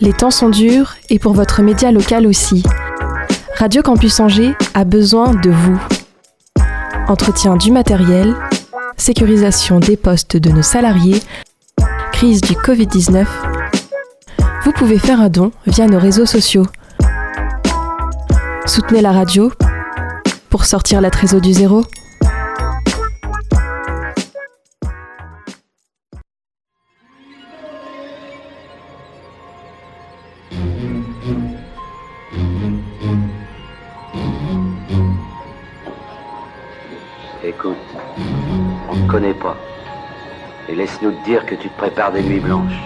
Les temps sont durs et pour votre média local aussi. Radio Campus Angers a besoin de vous. Entretien du matériel, sécurisation des postes de nos salariés, crise du Covid-19. Vous pouvez faire un don via nos réseaux sociaux. Soutenez la radio pour sortir la trésor du zéro. Ne te connaît pas. Et laisse-nous te dire que tu te prépares des nuits blanches,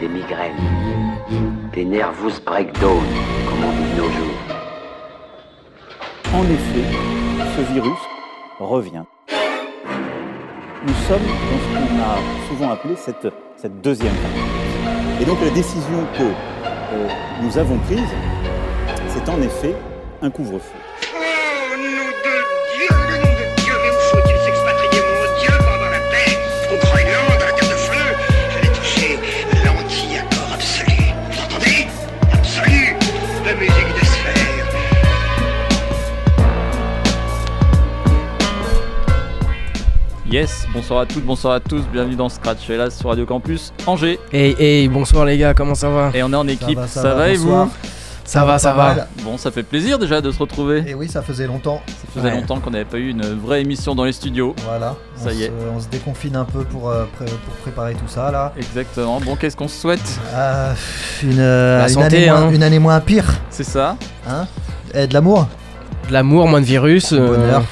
des migraines, des nervous breakdown, comme on dit de nos jours. En effet, ce virus revient. Nous sommes dans ce qu'on a souvent appelé cette, cette deuxième vague. Et donc la décision que euh, nous avons prise, c'est en effet un couvre-feu. Yes, bonsoir à toutes, bonsoir à tous, bienvenue dans Scratch et là sur Radio Campus Angers. Hey, hey, bonsoir les gars, comment ça va? Et on est en équipe, va, ça, ça va, va, et bonsoir. vous Ça va, ça va. mal. Bon, ça fait plaisir déjà de se retrouver. Et oui, ça faisait longtemps. Ça faisait Ouais. longtemps qu'on n'avait pas eu une vraie émission dans les studios. Voilà. Ça on y est. Se, on se déconfine un peu pour, euh, pré- pour préparer tout ça là. Exactement. Bon, qu'est-ce qu'on se souhaite? Euh, une, euh, une année moins, hein. une année moins pire. C'est ça, Hein? Et de l'amour. De l'amour, moins de virus, euh, bonheur.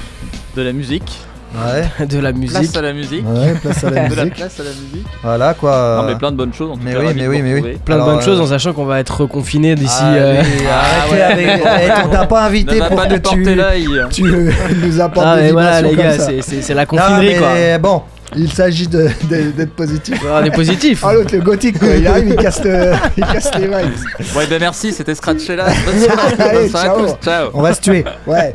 de la musique. Ouais. de la musique. Place à la musique. Ouais, place à la De la musique. place à la musique. Voilà quoi. Non, mais plein de bonnes choses en tout mais cas. oui, mais oui, mais oui. Plein de bonnes choses euh, en sachant qu'on va être reconfiné d'ici. Allez, euh, arrêtez ouais. avec- on t'a pas invité pour pas que tu, l'œil. tu nous apportes Ah, des voilà, vibrations les comme gars, ça. c'est- la Non, confinerie quoi. mais bon, il s'agit d'être positif. On est positif. Ah l'autre le gothique quoi, il arrive, il casse, le- il casse les vibes. Ouais, ben merci, c'était Scratch et là. Bonne soirée, Allez, bonne soirée à ciao. tous. Ciao. On va se tuer. Ouais.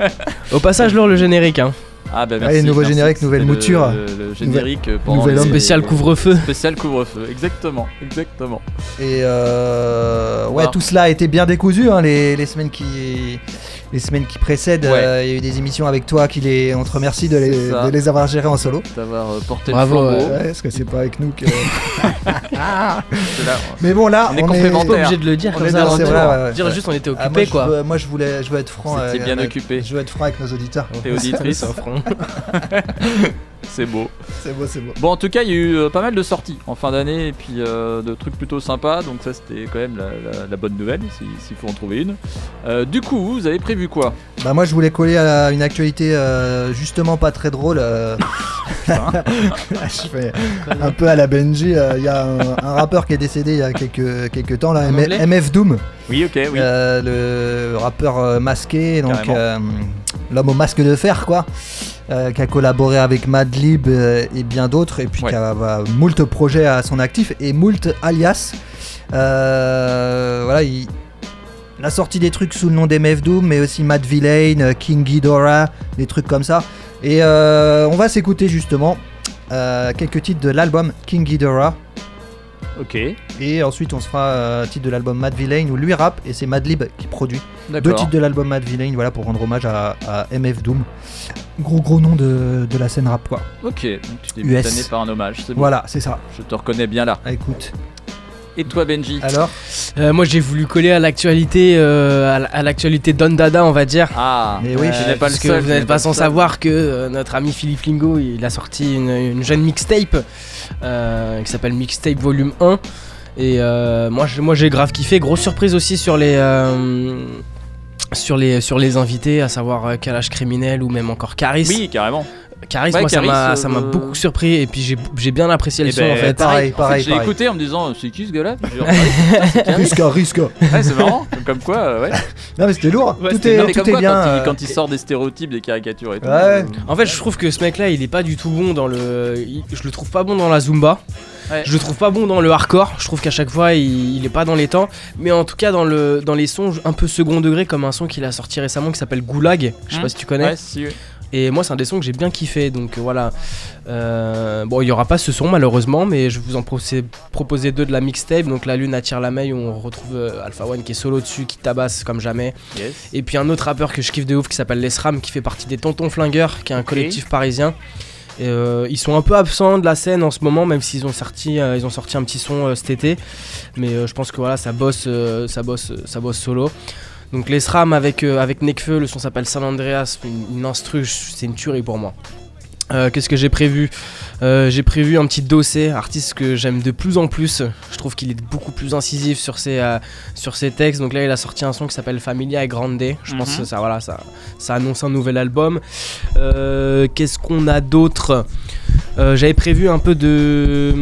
Au passage, Laure, le générique. Hein. Ah, ben Allez, merci. nouveau merci. générique, nouvelle mouture. Le, le générique pendant nouvel les- homme. Spécial couvre-feu. Spécial couvre-feu, exactement, exactement. Et euh, ouais, Voilà. tout cela a été bien décousu hein, les, les semaines qui les semaines qui précèdent. Ouais. euh, Il y a eu des émissions avec toi qui les on te remercie de les, de avoir gérées en solo. D'avoir euh, porté Bravo, le flambeau. Ouais, parce que c'est pas avec nous que. C'est là, Mais bon là, On est on. Pas obligé de le dire On comme est ça. dans- tout. vrai, ouais, ouais. Dire juste on était Ah, moi, occupés je quoi. veux- moi je voulais je veux être franc. C'était euh, bien euh, occupé. Je veux être franc avec nos auditeurs. Et auditrice, Ça, front. c'est beau. C'est beau, c'est beau. Bon, en tout cas, il y a eu euh, pas mal de sorties en fin d'année et puis euh, de trucs plutôt sympas. Donc, ça, c'était quand même la, la- la bonne nouvelle, si- s'il faut en trouver une. Euh, du coup, vous avez prévu quoi? Bah moi je voulais coller à une actualité euh, justement pas très drôle. euh. je fais un peu à la Benji. euh, Il y a un, un rappeur qui est décédé il y a quelques, quelques temps là, M- MF Doom. Oui, ok, oui. Euh, le rappeur masqué, donc euh, l'homme au masque de fer, quoi, euh, qui a collaboré avec Madlib euh, et bien d'autres, et puis Ouais. qui a moult projets à son actif et moult alias. Euh, voilà, il, il a sorti des trucs sous le nom d'MF Doom, mais aussi Matt Villain, euh, King Ghidorah, des trucs comme ça. Et on va s'écouter justement quelques titres de l'album King Ghidorah. Ok, Et ensuite, on se fera un titre de l'album Mad Villain où lui rappe et c'est Madlib qui produit. Deux titres de l'album Mad Villain, voilà, pour rendre hommage à, à MF Doom. Gros gros nom de, de la scène rap, quoi. Ok, donc tu t'es US. tanné par un hommage, c'est bon. Voilà, c'est ça. Je te reconnais bien là. Ah, écoute. Et toi, Benji Alors Euh, moi j'ai voulu coller à l'actualité, euh, à l'actualité Don Dada on va dire. Ah, Mais oui, tu n'es pas le parce que seul. vous n'êtes pas sans savoir que euh, notre ami Philippe Lingo il a sorti une, une jeune mixtape euh, qui s'appelle Mixtape Volume 1 et euh, moi j'ai- moi j'ai grave kiffé grosse surprise aussi sur les euh, sur les sur les invités à savoir euh, Kalash criminel ou même encore Caris Oui, carrément. Caris Ouais, moi ça Caris, m'a euh, ça m'a euh, beaucoup surpris et puis j'ai j'ai bien apprécié le Eh son ben, en fait pareil, En fait, pareil, j'ai écouté en me disant c'est qui ce gars-là? Caris. Risque, risque. Ouais, c'est marrant. Comme quoi, euh, ouais. Non, mais c'était lourd. Ouais, tout c'était est, Non, mais tout comme est quoi, bien. quand, il, quand il sort des stéréotypes, des caricatures et tout. Ouais. euh, En fait, je trouve que ce mec-là, il est pas du tout bon dans le. il- Je le trouve pas bon dans la zumba. Ouais. Je le trouve pas bon dans le hardcore. Je trouve qu'à chaque fois, il, il est pas dans les temps. Mais en tout cas, dans le dans les sons un peu second degré, comme un son qu'il a sorti récemment qui s'appelle Goulag. Je sais Hmm. pas si tu connais. Ouais, si, ouais. Et moi, c'est un des sons que j'ai bien kiffé. Donc euh, voilà. Euh, bon, il n'y aura pas ce son malheureusement, mais je vous en proposer, deux de la mixtape. Donc La Lune attire la maille, où on retrouve euh, Alpha One qui est solo dessus, qui tabasse comme jamais. Yes. Et puis un autre rappeur que je kiffe de ouf qui s'appelle Les Ram, qui fait partie des Tontons Flingueurs, qui est un collectif parisien. Euh, ils sont un peu absents de la scène en ce moment, même s'ils ont sorti, euh, un petit son euh, cet été. Mais je pense que voilà, ça bosse, ça bosse, ça bosse solo. Donc les SRAM avec, avec Nekfeu, le son s'appelle San Andreas, une, une instru, c'est une tuerie pour moi. Euh, Qu'est-ce que j'ai prévu Euh, J'ai prévu un petit dossier, artiste que j'aime de plus en plus. Je trouve qu'il est beaucoup plus incisif sur ses, euh, sur ses textes. Donc là, il a sorti un son qui s'appelle Familia et Grande. Je pense Mhm. que ça, voilà, ça, ça annonce un nouvel album. Qu'est-ce qu'on a d'autre J'avais prévu un peu de.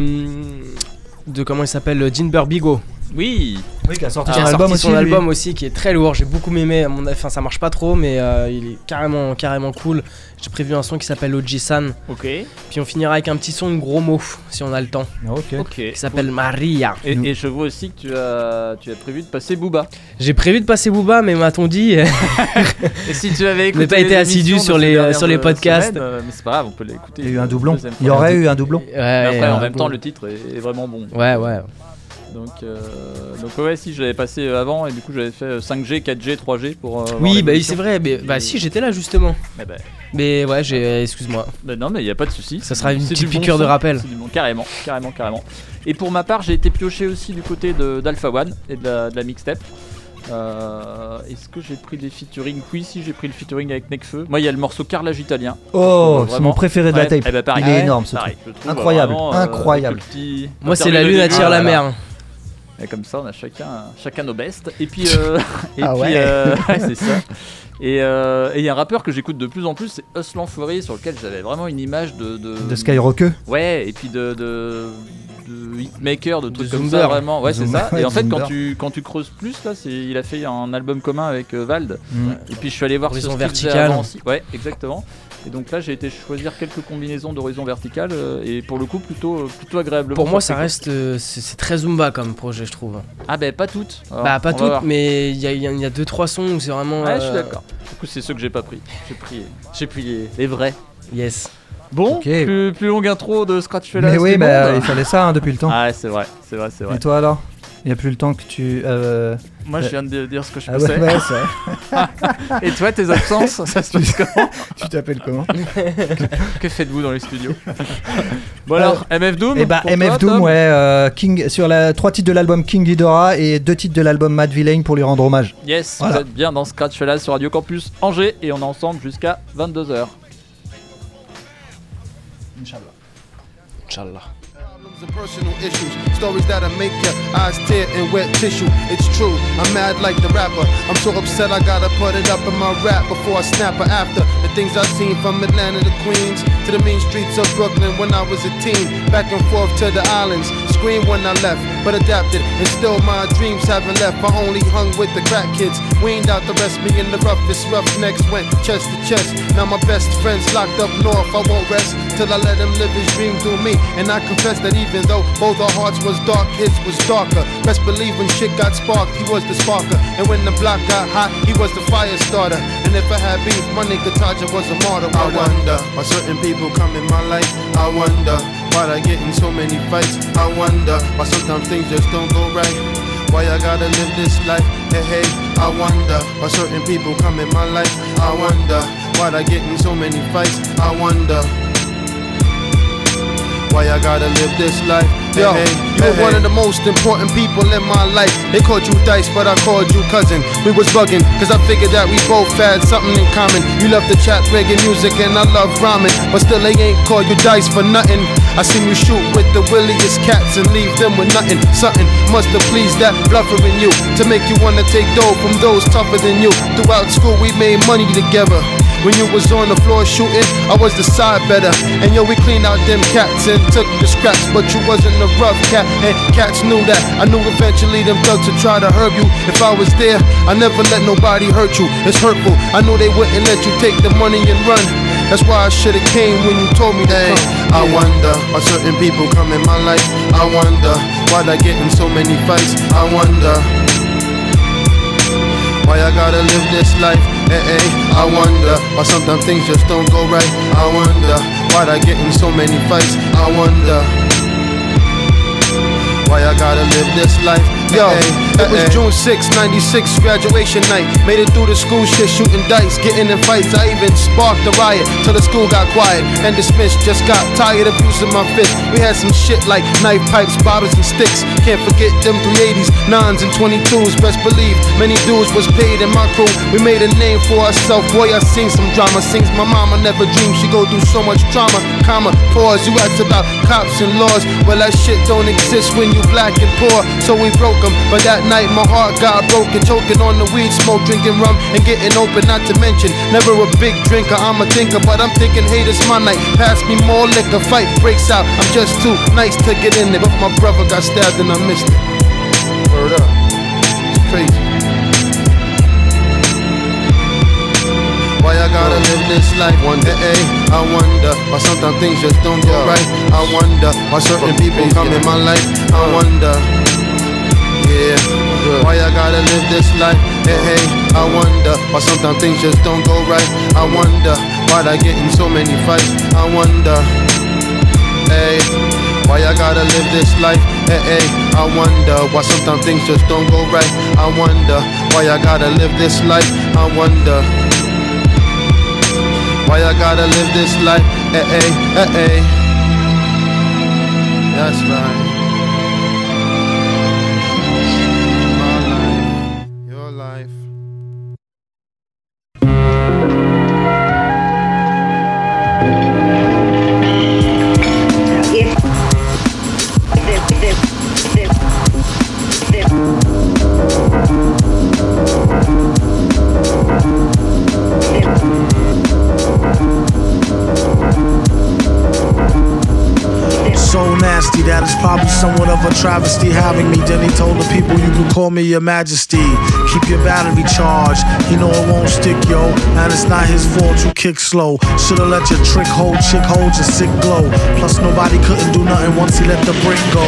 de comment il s'appelle Jean Burbigo Oui. Oui, qui a sorti qui son a album sorti aussi. son lui. album aussi qui est très lourd j'ai beaucoup aimé à mon avis enfin ça marche pas trop mais euh, il est carrément carrément cool j'ai prévu un son qui s'appelle Oji-san Ok. puis on finira avec un petit son de gros mots si on a le temps Ah, Ok. Ok. qui s'appelle Maria Et, et je vois aussi que tu as, tu as prévu de passer Booba. j'ai prévu de passer Booba mais m'a-t-on dit Et si tu avais écouté pas été assidu de sur les, euh, sur les euh, podcasts. euh, mais c'est pas grave, on peut l'écouter. Il y a eu un doublon. Il y aurait eu un doublon. ouais, Mais après, en euh, même temps, le titre est vraiment bon. ouais ouais Donc, euh, donc ouais, si je l'avais passé euh, avant et du coup j'avais fait euh, 5G, 4G, 3G pour. euh, oui bah c'est vrai mais bah si j'étais là justement Mais bah, mais ouais j'ai excuse-moi bah non, mais il y a pas de souci. Ça sera une petite bon piqûre de rappel. c'est du bon- Carrément, carrément, carrément. Et pour ma part, j'ai été pioché aussi du côté de- d'Alpha One et de la, de la mixtape. Euh, Est-ce que j'ai pris des featuring? Oui, si j'ai pris le featuring avec Necfeu. Moi, il y a le morceau Carrelage italien. Oh, c'est mon préféré de la Ouais, tape. eh ben, pareil. Il est Ouais, énorme ce pareil, truc. Incroyable, vraiment, euh, incroyable. petit- moi c'est la lune attire la voilà. mer Et comme ça, on a chacun, chacun nos bestes. Et puis, euh, et Ah puis, ouais. euh, ouais, c'est ça. Et euh, et il y a un rappeur que j'écoute de plus en plus, c'est Us l'Enfoiré, sur lequel j'avais vraiment une image de. De, De Skyrocker. Ouais, et puis de. de de hitmaker, de trucs De comme ça vraiment, ouais c'est ça. Et en fait quand tu quand tu creuses plus là, c'est il a fait un album commun avec euh, Vald. Mm. Et puis je suis allé voir Horizon ce vertical. avant aussi. Ouais, exactement. Et donc là j'ai été choisir quelques combinaisons d'horizon vertical euh, et pour le coup plutôt euh, plutôt agréablement. pour moi ça reste euh, c'est très Zumba comme projet je trouve. Ah ben pas toutes. Alors, bah pas toutes mais il y a, y a- y a deux trois sons où c'est vraiment Ouais, je suis d'accord. Du coup, c'est ceux que j'ai pas pris. J'ai pris, j'ai pris les, les vrais. yes Bon, Ok. plus, plus longue intro de Scratch Fella. Mais oui, bah, il fallait ça hein, depuis le temps. Ah, ouais, c'est vrai, c'est vrai, c'est vrai. Et toi alors? Il n'y a plus le temps que tu. euh, Moi, je viens de dire ce que je Ah pensais. ouais, ouais. Et toi, tes absences, ça se passe comment Tu t'appelles comment Que faites-vous dans les studios Bon alors, MF Doom Et bah pour MF toi, Doom, Tom ouais, euh, King, sur la trois titres de l'album King Ghidorah et deux titres de l'album Mad Villain pour lui rendre hommage. Yes, Voilà. vous êtes bien dans Scratch Fella sur Radio Campus Angers et on est ensemble jusqu'à 22h. Inch'Allah Problems and personal issues, stories that'll make your eyes tear and wet tissue. It's true, I'm mad like the rapper. I'm so upset I gotta put it up in my rap before I snap her after the things I've seen from Atlanta to Queens to the mean streets of Brooklyn when I was a teen. Back and forth to the islands, screamed when I left, but adapted. And still my dreams haven't left. I only hung with the crack kids, weaned out the rest. Me and the roughest roughnecks went chest to chest. Now my best friends locked up north. I won't rest till I let him live his dream through me. And I confess that even though both our hearts was dark, his was darker. Best believe when shit got sparked, he was the sparker. And when the block got hot, he was the fire starter. And if I had beef, my nigga Taja was a martyr. I wonder why certain people come in my life. I wonder why I get in so many fights. I wonder why sometimes things just don't go right. Why I gotta live this life? Hey, hey, I wonder why certain people come in my life. I wonder why I get in so many fights. I wonder why I gotta live this life. Yo, you were one of the most important people in my life. They called you Dice, but I called you cousin. We was bugging, cause I figured that we both had something in common. You love to chat reggae music and I love rhyming. But still, they ain't called you Dice for nothing. I seen you shoot with the williest cats and leave them with nothing. Something must have pleased that bluffer in you to make you wanna take dough from those tougher than you. Throughout school, we made money together. When you was on the floor shooting, I was the side better. And yo, we cleaned out them cats and took the scraps. But you wasn't a rough cat, and cats knew that. I knew eventually them thugs would try to hurt you. If I was there, I never let nobody hurt you. It's hurtful. I knew they wouldn't let you take the money and run. That's why I should've came when you told me come. I wonder why certain people come in my life. I wonder why I get in so many fights. I wonder. Why I gotta live this life? Eh, eh, I wonder why sometimes things just don't go right. I wonder why I get in so many fights. I wonder why I gotta live this life. Yo, it was June 6, 96, graduation night. Made it through the school shit, shooting dice, getting in fights. I even sparked a riot till the school got quiet and dismissed. Just got tired of using my fist. We had some shit like knife pipes, bottles, and sticks. Can't forget them 380s, 9s, and 22s. Best believe many dudes was paid in my crew. We made a name for ourselves. Boy, I seen some drama. Sings my mama never dreamed she go through so much trauma. Comma, pause. You asked about cops and laws. Well, that shit don't exist when you black and poor. So we broke 'em. But that night my heart got broken. Choking on the weed smoke, drinking rum and getting open. Not to mention, never a big drinker. I'm a thinker, but I'm thinking, hey, this my night. Pass me more liquor. Fight breaks out. I'm just too nice to get in there. But my brother got stabbed and I missed it. Word up. It's crazy. Why I gotta live this life? Wonder, eh, I wonder why sometimes things just don't go right. I wonder why certain people come in my life. I wonder, yeah, why I gotta live this life? Hey, hey, I wonder why sometimes things just don't go right. I wonder why I get in so many fights. I wonder, hey, why I gotta live this life? Hey, hey, I wonder why sometimes things just don't go right. I wonder why I gotta live this life. I wonder. Why I gotta live this life? Eh, eh, eh, eh. That's right. Me your majesty. Keep your battery charged. You know it won't stick, yo. And it's not his fault you kick slow. Should've let your trick hold, chick hold your sick glow. Plus nobody couldn't do nothing once he let the brick go.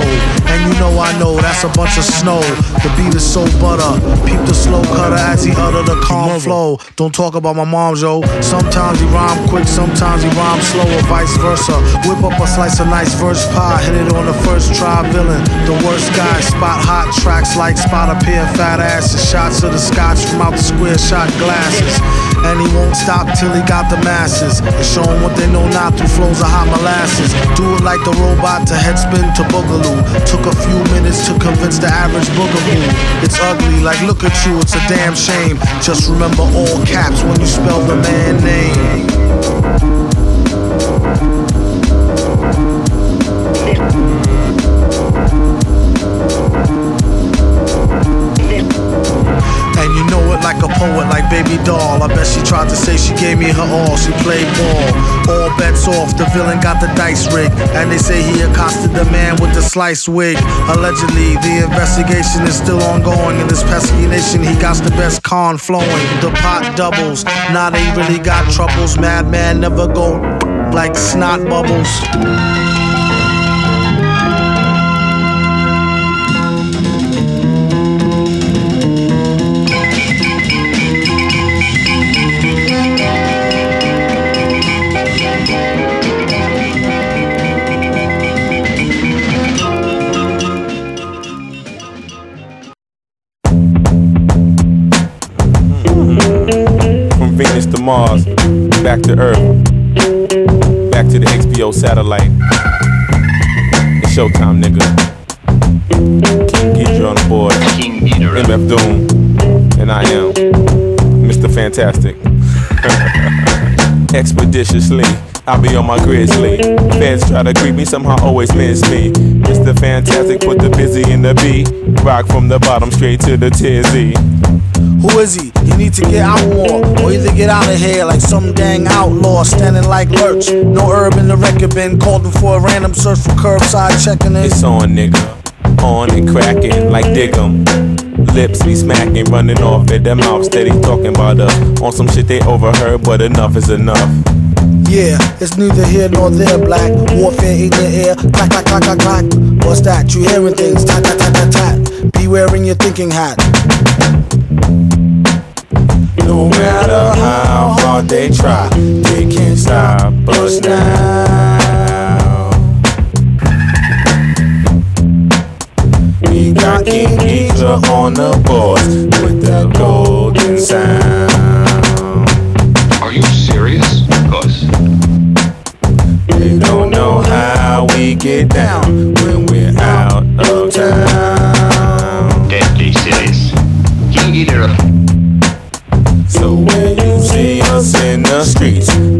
And you know I know that's a bunch of snow. The beat is so butter. Peep the slow cutter as he utter the calm flow. Don't talk about my mom, yo. Sometimes he rhyme quick, sometimes he rhyme slow, or vice versa. Whip up a slice of nice verse pie, hit it on the first try. Villain, the worst guy. Spot hot tracks like spot a of fat asses. Shots of the scotch from out the square shot glasses. And he won't stop till he got the masses. And show 'em what they know not through flows of hot molasses. Do it like the robot to headspin to boogaloo. Took a few minutes to convince the average boogaboo. It's ugly, like look at you, it's a damn shame. Just remember all caps when you spell the man name. Like a poet, like baby doll. I bet she tried to say she gave me her all. She played ball. All bets off. The villain got the dice rigged. And they say he accosted the man with the sliced wig. Allegedly, the investigation is still ongoing. In this pesky nation, he got the best con flowing. The pot doubles. Now they really got troubles. Madman never go like snot bubbles. Mars, back to Earth, back to the XPO satellite. It's showtime, nigga. King Ghidra on the board. King MF Doom. And I am Mr. Fantastic. Expeditiously, I'll be on my grizzly. Fans try to creep me, somehow always miss me. Mr. Fantastic, put the busy in the B. Rock from the bottom straight to the tizzy. Who is he? You need to get out more, or either get out of here like some dang outlaw standing like lurch. No herb in the record bin, called him for a random search for curbside checking in. It's on, nigga. On and cracking like Diggum. Lips be smacking, running off at their mouth, steady talking about us. On some shit they overheard, but enough is enough. Yeah, it's neither here nor there, black. Warfare in your ear, clack, clack, clack, clack, clack. What's that? You hearing things, tat, tat, tat, tat, tat. Be wearing your thinking hat. No matter how hard they try, they can't stop us now. We got King Geedorah on the board with the golden sound. Are you serious? Cause They don't know how we get down when we're out of town. The streets,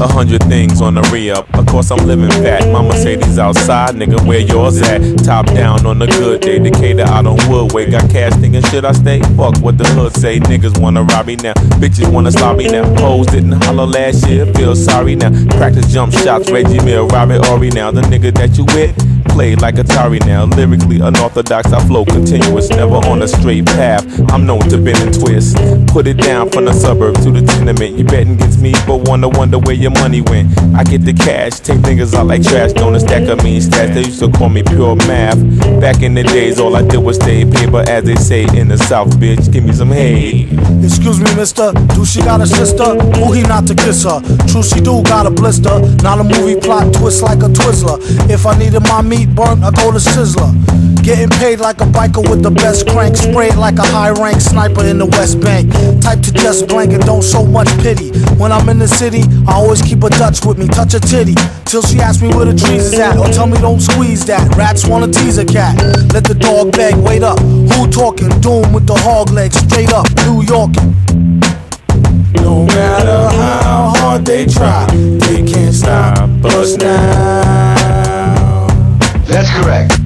A hundred things on the re-up. Of course I'm living fat. My Mercedes outside, nigga, where yours at? Top down on a good day. Decatur out on Woodway. Got cash thinking should I stay? Fuck what the hood say. Niggas wanna rob me now. Bitches wanna stop me now. Hoes didn't holler last year. Feel sorry now. Practice jump shots. Reggie Mill, Robert Ory now. The nigga that you with play like Atari now. Lyrically unorthodox, I flow continuous, never on a straight path. I'm known to bend and twist. Put it down from the suburb to the tenement. You betting against me, but wonder wonder where your money went. I get the cash, take niggas out like trash, don't a stack of mean stats. They used to call me pure math. Back in the days, all I did was stay paper, as they say in the South, bitch. Give me some hay. Excuse me, mister, do she got a sister? Who he not to kiss her? True, she do got a blister. Not a movie plot twist like a Twizzler. If I needed my meat burnt, I go to Sizzler. Getting paid like a biker with the best crank. Sprayed like a high rank sniper in the West Bank. Type to just blank and don't show much pity. When I'm in the city, I always keep a Dutch with me. Touch a titty. Till she asks me where the trees is at. Or tell me don't squeeze that. Rats wanna tease a cat. Let the dog beg, wait up. Who talking? Doom with the hog legs. Straight up, New Yorkin'. No matter how hard they try, they can't stop us now. That's correct.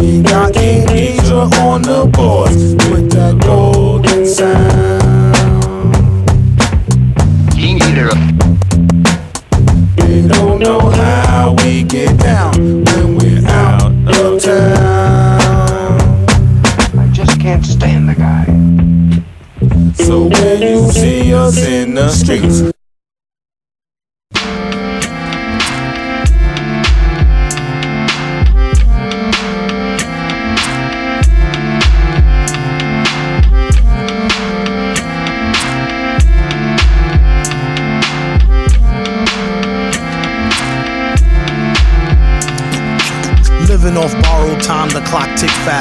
We got King Geedorah on the board with that golden sound. King. They don't know how we get down when we're out of town. I just can't stand the guy. So when you see us in the streets,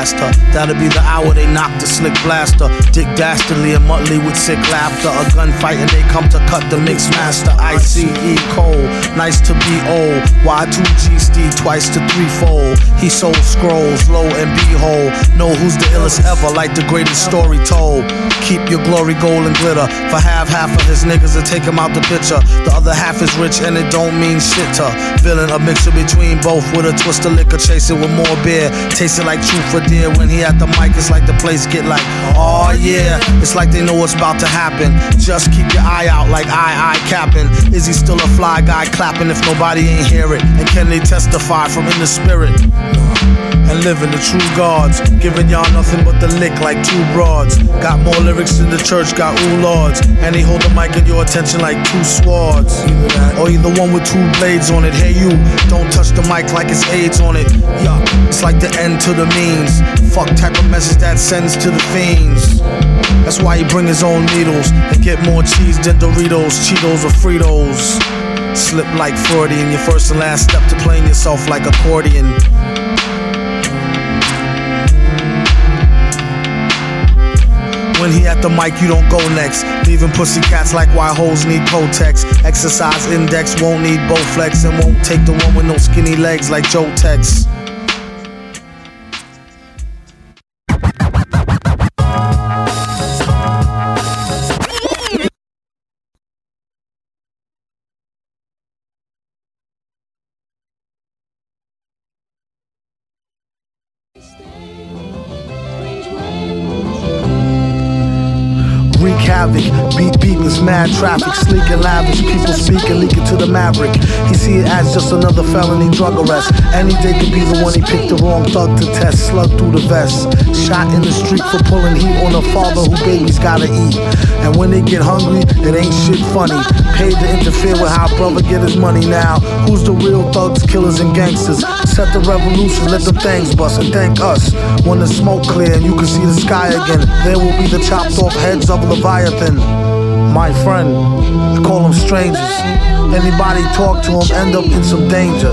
Stop. That'll be the hour they knock the slick blaster. Dick Dastardly and Muttley with sick laughter. A gunfight and they come to cut the mix master. ICE Cole, nice to be old. Y2G Steve twice to threefold. He sold scrolls, low and behold. Know who's the illest ever, like the greatest story told. Keep your glory gold and glitter. For half, half of his niggas to take him out the picture. The other half is rich and it don't mean shit to. Villain, a mixture between both with a twist of liquor, chasing with more beer. Tasting like truth for dear. When he at the mic, it's like the place get like, oh yeah. It's like they know what's about to happen. Just keep your eye out like I, I capping. Is he still a fly guy clapping if nobody ain't hear it? And can they testify from in the spirit? And living the true gods. Giving y'all nothing but the lick like two broads. Got more lyrics in the church, got ooh lords. And they hold the mic in your attention like two swords. Or either one with two blades on it. Hey you, don't touch the mic like it's AIDS on it. Yuck, it's like the end to the means. Fuck type of message that sends to the fiends. That's why he bring his own needles and get more cheese than Doritos, Cheetos, or Fritos. Slip like Freudian, your first and last step to playing yourself like accordion. When he at the mic, you don't go next. Leaving pussy cats like why hoes need Protex. Exercise index won't need Bowflex and won't take the one with no skinny legs like Joe Tex. Havoc, beat beatings, Mad traffic, and lavish. People speak and leak it to the maverick. He see it as just another felony drug arrest. Any day could be the one he picked the wrong thug to test. Slug through the vest. Shot in the street for pulling heat on a father who babies gotta eat. And when they get hungry, it ain't shit funny. Paid to interfere with how brother get his money now. Who's the real thugs, killers, and gangsters? Set the revolution, let them things bust, and thank us. When the smoke clear and you can see the sky again, there will be the chopped off heads of Leviathan. My friend, I call them strangers. Anybody talk to them end up in some danger.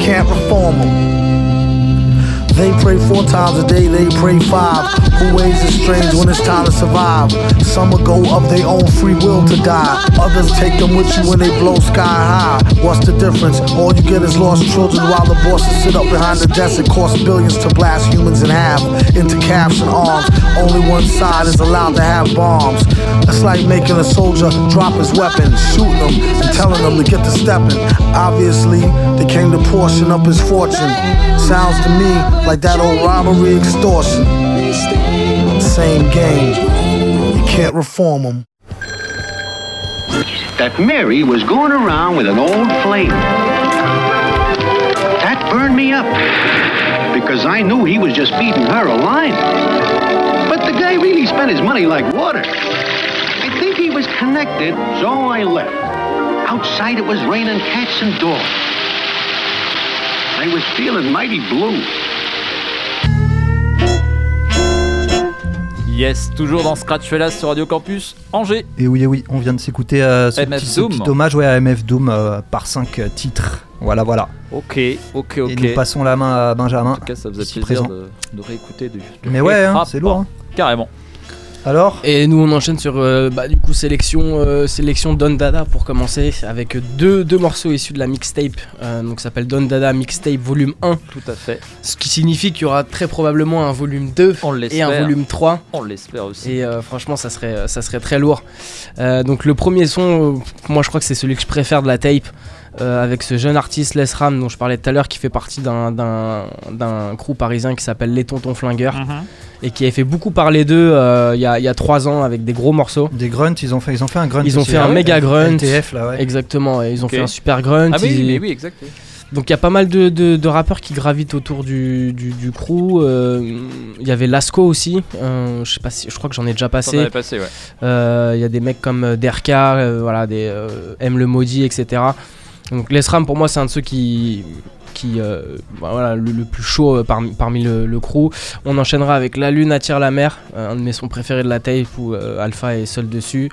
Can't reform them. They pray four times a day, they pray five. Ways is strange when it's time to survive? Some will go of their own free will to die. Others take them with you when they blow sky high. What's the difference? All you get is lost children while the bosses sit up behind the desk and cost billions to blast humans in half into calves and arms. Only one side is allowed to have bombs. It's like making a soldier drop his weapon, shooting them and telling them to get to stepping. Obviously, they came to portion up his fortune. Sounds to me like that old robbery extortion. Same game. You can't reform them. That Mary was going around with an old flame. That burned me up because I knew he was just feeding her a line. But the guy really spent his money like water. I think he was connected, so I left. Outside it was raining cats and dogs. I was feeling mighty blue. Yes, toujours dans Scratch Fellas sur Radio Campus Angers. Et oui, et oui, on vient de s'écouter euh, ce, MF petit, ce Doom. petit hommage ouais, à MF Doom euh, par 5 titres. Voilà, voilà. Ok, ok, ok. Et nous passons la main à Benjamin. En tout cas, ça faisait plaisir présent. de, de réécouter du. du Mais ouais, hein, c'est lourd. hein. Carrément. Alors Et nous on enchaîne sur euh, bah, du coup sélection euh, sélection Don Dada pour commencer avec deux, deux morceaux issus de la mixtape euh, donc ça s'appelle Don Dada Mixtape volume 1 Tout à fait. ce qui signifie qu'il y aura très probablement un volume 2 On et un volume 3 On l'espère aussi. et euh, franchement ça serait ça serait très lourd. Euh, donc le premier son euh, moi je crois que c'est celui que je préfère de la tape euh, avec ce jeune artiste Les Ram dont je parlais tout à l'heure qui fait partie d'un d'un d'un crew parisien qui s'appelle Les Tontons Flingueurs Mhm. et qui avait fait beaucoup parler d'eux euh, il y, a, il y a trois ans avec des gros morceaux. Des grunts, ils ont fait, ils ont fait un grunt. Ils ont fait un ah méga grunt. LTF là, ouais. Exactement, et ils ont fait un super grunt. Ah oui, ils- mais oui, exact. oui. Donc il y a pas mal de, de- de rappeurs qui gravitent autour du, du, du crew. euh, Il y avait Lasco aussi, euh, je sais pas si, je crois que j'en ai déjà passé. ouais. Euh, Il y a des mecs comme Derka, euh, voilà, des euh, M le maudit, etc. Donc Lesram pour moi c'est un de ceux qui euh, bah, voilà le, plus chaud euh, parmi, le, crew. On enchaînera avec La Lune attire la mer, euh, un de mes sons préférés de la tape où Alpha est seul dessus.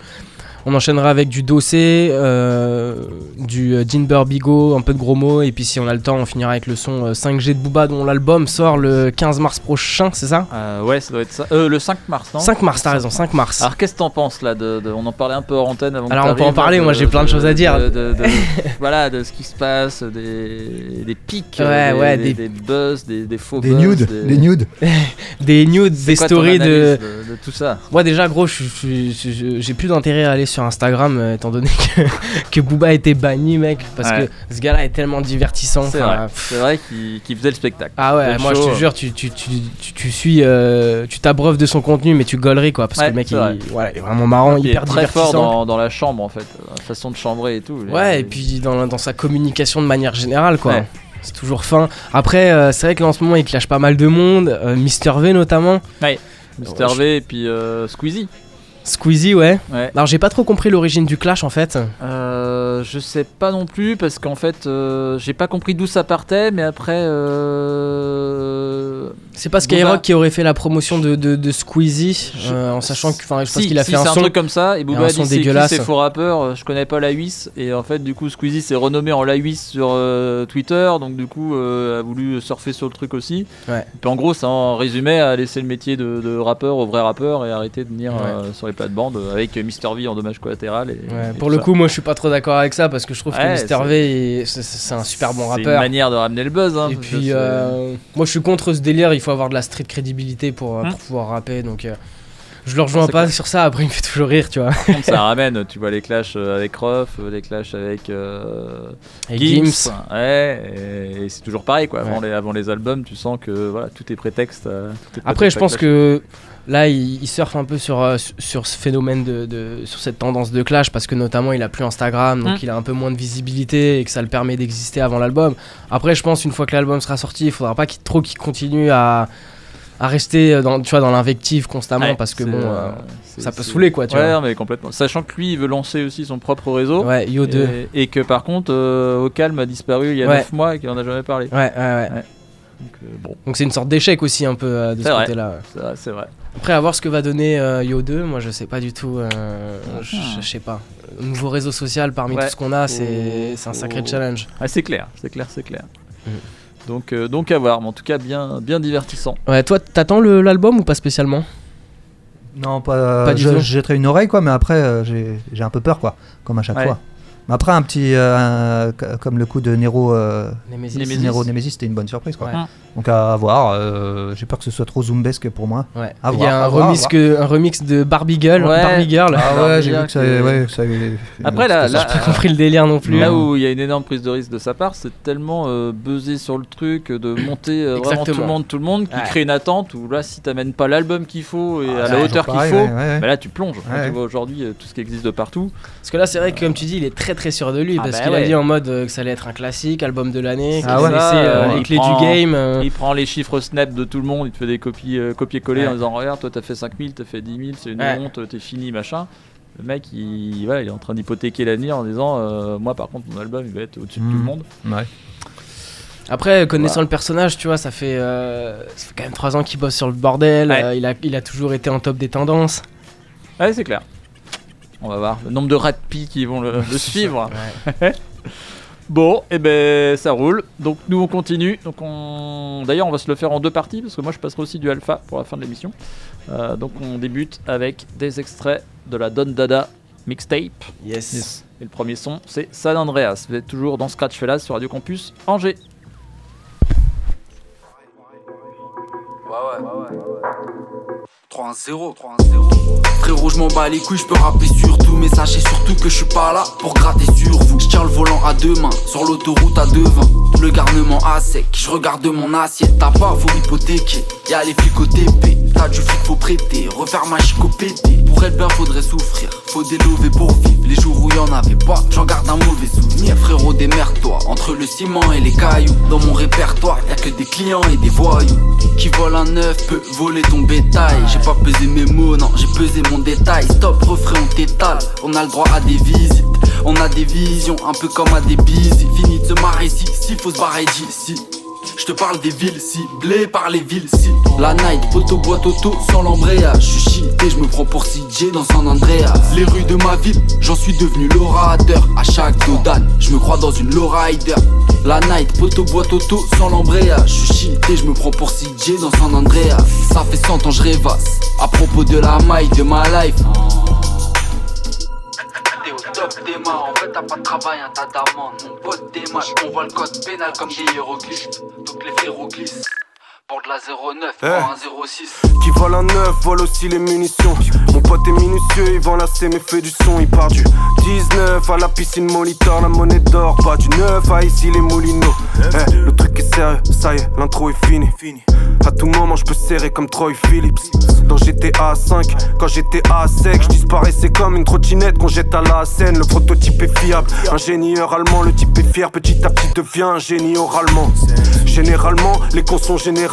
On enchaînera avec du Dossé, euh, du euh, Dean Burbigo, un peu de gros mots, et puis si on a le temps, on finira avec le son euh, 5G de Booba dont l'album sort le 15 mars prochain, c'est ça? Euh, ouais, ça doit être ça. Euh, le 5 mars, non? 5 mars, t'as raison, 5 mars. Alors qu'est-ce que t'en penses là de, de- On en parlait un peu hors antenne avant. que Alors, on peut en parler, de- moi, j'ai plein de choses à dire. de- de- de- voilà, de ce qui se passe, des, des pics, Ouais, euh, des, ouais, des, des- des buzz, des, des faux Des buzz. nudes, des- des nudes. des nudes, des stories de... analyse de, de tout ça? Moi déjà gros, j'ai plus d'intérêt à aller sur Instagram euh, étant donné que, que Booba a été banni mec, parce Ouais. que ce gars-là est tellement divertissant. C'est vrai, qu'il faisait le spectacle. Ah ouais, moi je te jure, tu, tu, tu, tu, tu suis, euh, tu t'abreuves de son contenu, mais tu gauleries quoi, parce Ouais, que le mec c'est il, vrai. voilà, il est vraiment marrant, Il est hyper très fort divertissant. dans, dans la chambre en fait, la façon de chambrer et tout. Ouais, et puis dans, dans sa communication de manière générale quoi. Ouais. C'est toujours fin. Après, euh, c'est vrai que là en ce moment il clash pas mal de monde, Mister V notamment. Mr. Ouais, V et puis Squeezie. Squeezie, ouais. Ouais. Alors j'ai pas trop compris l'origine du clash en fait. Euh, je sais pas non plus parce qu'en fait euh, j'ai pas compris d'où ça partait mais après euh... C'est pas Booba- Skyrock qui aurait fait la promotion de, de, de Squeezie euh, en sachant que, enfin, je pense Si, qu'il a si, fait un son. truc comme ça et Booba a dit c'est qui dégueulasse. ces faux rappeurs euh, je connais pas la 8 et en fait du coup Squeezie s'est renommé en la 8 sur euh, Twitter donc du coup euh, a voulu surfer sur le truc aussi Ouais. et puis en gros ça en résumé a laissé le métier de, de rappeur au vrai rappeur et arrêter de venir Ouais. sur les plates-bandes avec Mr V en dommage collatéral et, Ouais, et pour le ça. coup, moi je suis pas trop d'accord avec ça parce que je trouve que Mister V est- c'est- un super bon c'est une rappeur. manière de ramener le buzz hein, Et puis, moi je suis contre ce délire, il faut avoir de la street crédibilité pour, euh, pour pouvoir rapper. Donc, euh, Je le rejoins pas sur ça, après il me fait toujours rire, tu vois. Par contre, ça ramène, tu vois les clashs euh, avec Ruff, les clashs avec euh, Gims. Gims. Ouais, et, et c'est toujours pareil quoi. Avant, Ouais. les, avant les albums, tu sens que voilà, tout est prétexte. euh, tout est Après, je pense clash. que là, il, il surfe un peu sur, euh, su- sur ce phénomène de, de- sur cette tendance de clash parce que notamment il a plus Instagram, donc Mm. il a un peu moins de visibilité et que ça le permet d'exister avant l'album. Après, je pense une fois que l'album sera sorti, il faudra pas qu'il trop qu'il continue à à rester dans tu vois dans l'invective constamment Ouais, parce que bon euh, euh, ça peut saouler quoi tu ouais, vois. mais complètement. Sachant que lui, il veut lancer aussi son propre réseau. Ouais, Yo 2. Et, et que par contre, euh, au calme a disparu il y a Ouais. 9 mois et qu'il en a jamais parlé. Ouais, ouais, ouais. Donc, euh, bon, c'est une sorte d'échec aussi un peu euh, de ce côté-là. ouais. c'est vrai. Après, à voir ce que va donner euh, Yo 2, moi je sais pas du tout. euh, je, Mhm. je sais pas. Nouveau réseau social parmi Ouais. tout ce qu'on a, c'est c'est un sacré challenge. Ah, c'est clair, c'est clair, c'est clair. Mhm. Donc, euh, donc à voir, mais en tout cas bien, bien divertissant. Ouais, toi, t'attends le- l'album ou pas spécialement? Non, pas. Pas du je tout. je jetterai une oreille, quoi, mais après, euh, j'ai j'ai un peu peur, quoi, comme à chaque Ouais. fois. Mais après, un petit. euh, un- comme le coup de Nero. euh, Nemesis. Nemesis. Nero Nemesis, c'était une bonne surprise, quoi. Ouais. Donc à voir. euh, j'ai peur que ce soit trop zombesque pour moi. Ouais. À Il y a un, voir, remix voir. que, un remix de Barbie Girl. Ouais. Barbie Girl. Ah ouais, j'ai vu que ça, que- ouais, que ça avait- Après, là- là-. J'ai pas compris le délire non plus. Là où il y a une énorme prise de risque de sa part, c'est tellement euh, buzzé sur le truc, de monter euh, vraiment tout Exactement. le monde, tout le monde, qui Ouais. crée une attente où là, si t'amènes pas l'album qu'il faut et Ah, à la hauteur qu'il faut, ouais, ouais, ouais. bah là tu plonges. Tu vois aujourd'hui euh, tout ce qui existe de partout. Parce que là, c'est vrai que comme tu dis, il est très très sûr de lui Ah parce bah qu'il a dit en mode euh, que ça allait être un classique, album de l'année, qu'il Ah allait ouais. laisser les clés du game. Il prend les chiffres snap de tout le monde, il te fait des copies, euh, copier-coller Ouais. en disant Regarde, toi t'as fait 5000, t'as fait 10 000, c'est une Ouais. honte, t'es fini, machin. Le mec, il, voilà, il est en train d'hypothéquer l'avenir en disant euh, Moi, par contre, mon album, il va être au-dessus de tout le monde. Ouais. Après, connaissant Voilà. le personnage, tu vois, ça fait, euh, ça fait quand même 3 ans qu'il bosse sur le bordel. Ouais. euh, il, a, il a toujours été en top des tendances. Ouais, c'est clair. On va voir le nombre de rapis qui vont le, le suivre. Bon, et ben ça roule. Donc nous on continue. Donc on, d'ailleurs on va se le faire en deux parties parce que moi je passerai aussi du alpha pour la fin de l'émission. Euh, donc on débute avec des extraits de la Don Dada mixtape. Yes. Et le premier son c'est San Andreas. Vous êtes toujours dans Scratch Fellas sur Radio Campus Angers. 3-1-0, 3-1-0. Frérot, je m'en bats les couilles, je peux rapper sur tout. Mais sachez surtout que je suis pas là pour gratter sur vous. Je tiens le volant à deux mains, sur l'autoroute à deux vins. Le garnement à sec, je regarde mon assiette. T'as pas, faut hypothéquer. Y'a les flics au TP, t'as du fric, faut prêter. Refaire ma pété. Pour être bien, faudrait souffrir. Faut délover pour vivre. Les jours où y en avait pas, j'en garde un mauvais souvenir. Frérot, démerde-toi. Entre le ciment et les cailloux, dans mon répertoire, y'a que des clients et des voyous. Qui volent un œuf peut voler ton bétail. J'ai pas pesé mes mots, non, j'ai pesé mon détail. Stop, refrain, on t'étale. On a le droit à des visites. On a des visions, un peu comme à des bises. Fini de se marrer si, si faut se barrer d'ici. Je te parle des villes ciblées par les villes si La night, poteau, boîte auto, sans l'embrayage. Je suis shité, je me prends pour CJ dans San Andreas. Les rues de ma ville, j'en suis devenu l'orateur. À chaque Dodan, je me crois dans une lowrider. La night, poteau, boîte auto, sans l'embrayage. Je suis shité, je me prends pour CJ dans San Andreas. Ça fait 100 ans je rêvasse. À propos de la maille de ma life top des mains, en vrai t'as pas de travail, un tas d'amende Mon pote des matchs, on voit le code pénal comme des hiéroglyphes. Donc les frérots glissent Pour de la 09, Eh. pour un 06 Qui vole un neuf, vole aussi les munitions. Mon pote est minutieux, il vend la C mais fait du son. Il part du 19 à la piscine Molitor, la monnaie d'or. Pas du 9 à ici les moulineaux. Eh, le truc est sérieux, ça y est, l'intro est fini. À tout moment, je peux serrer comme Troy Phillips. Dans GTA 5, quand j'étais à sec, je disparaissais comme une trottinette qu'on jette à la scène. Le prototype est fiable, ingénieur allemand, le type est fier. Petit à petit devient un génie oralement. Généralement, les cons sont gênés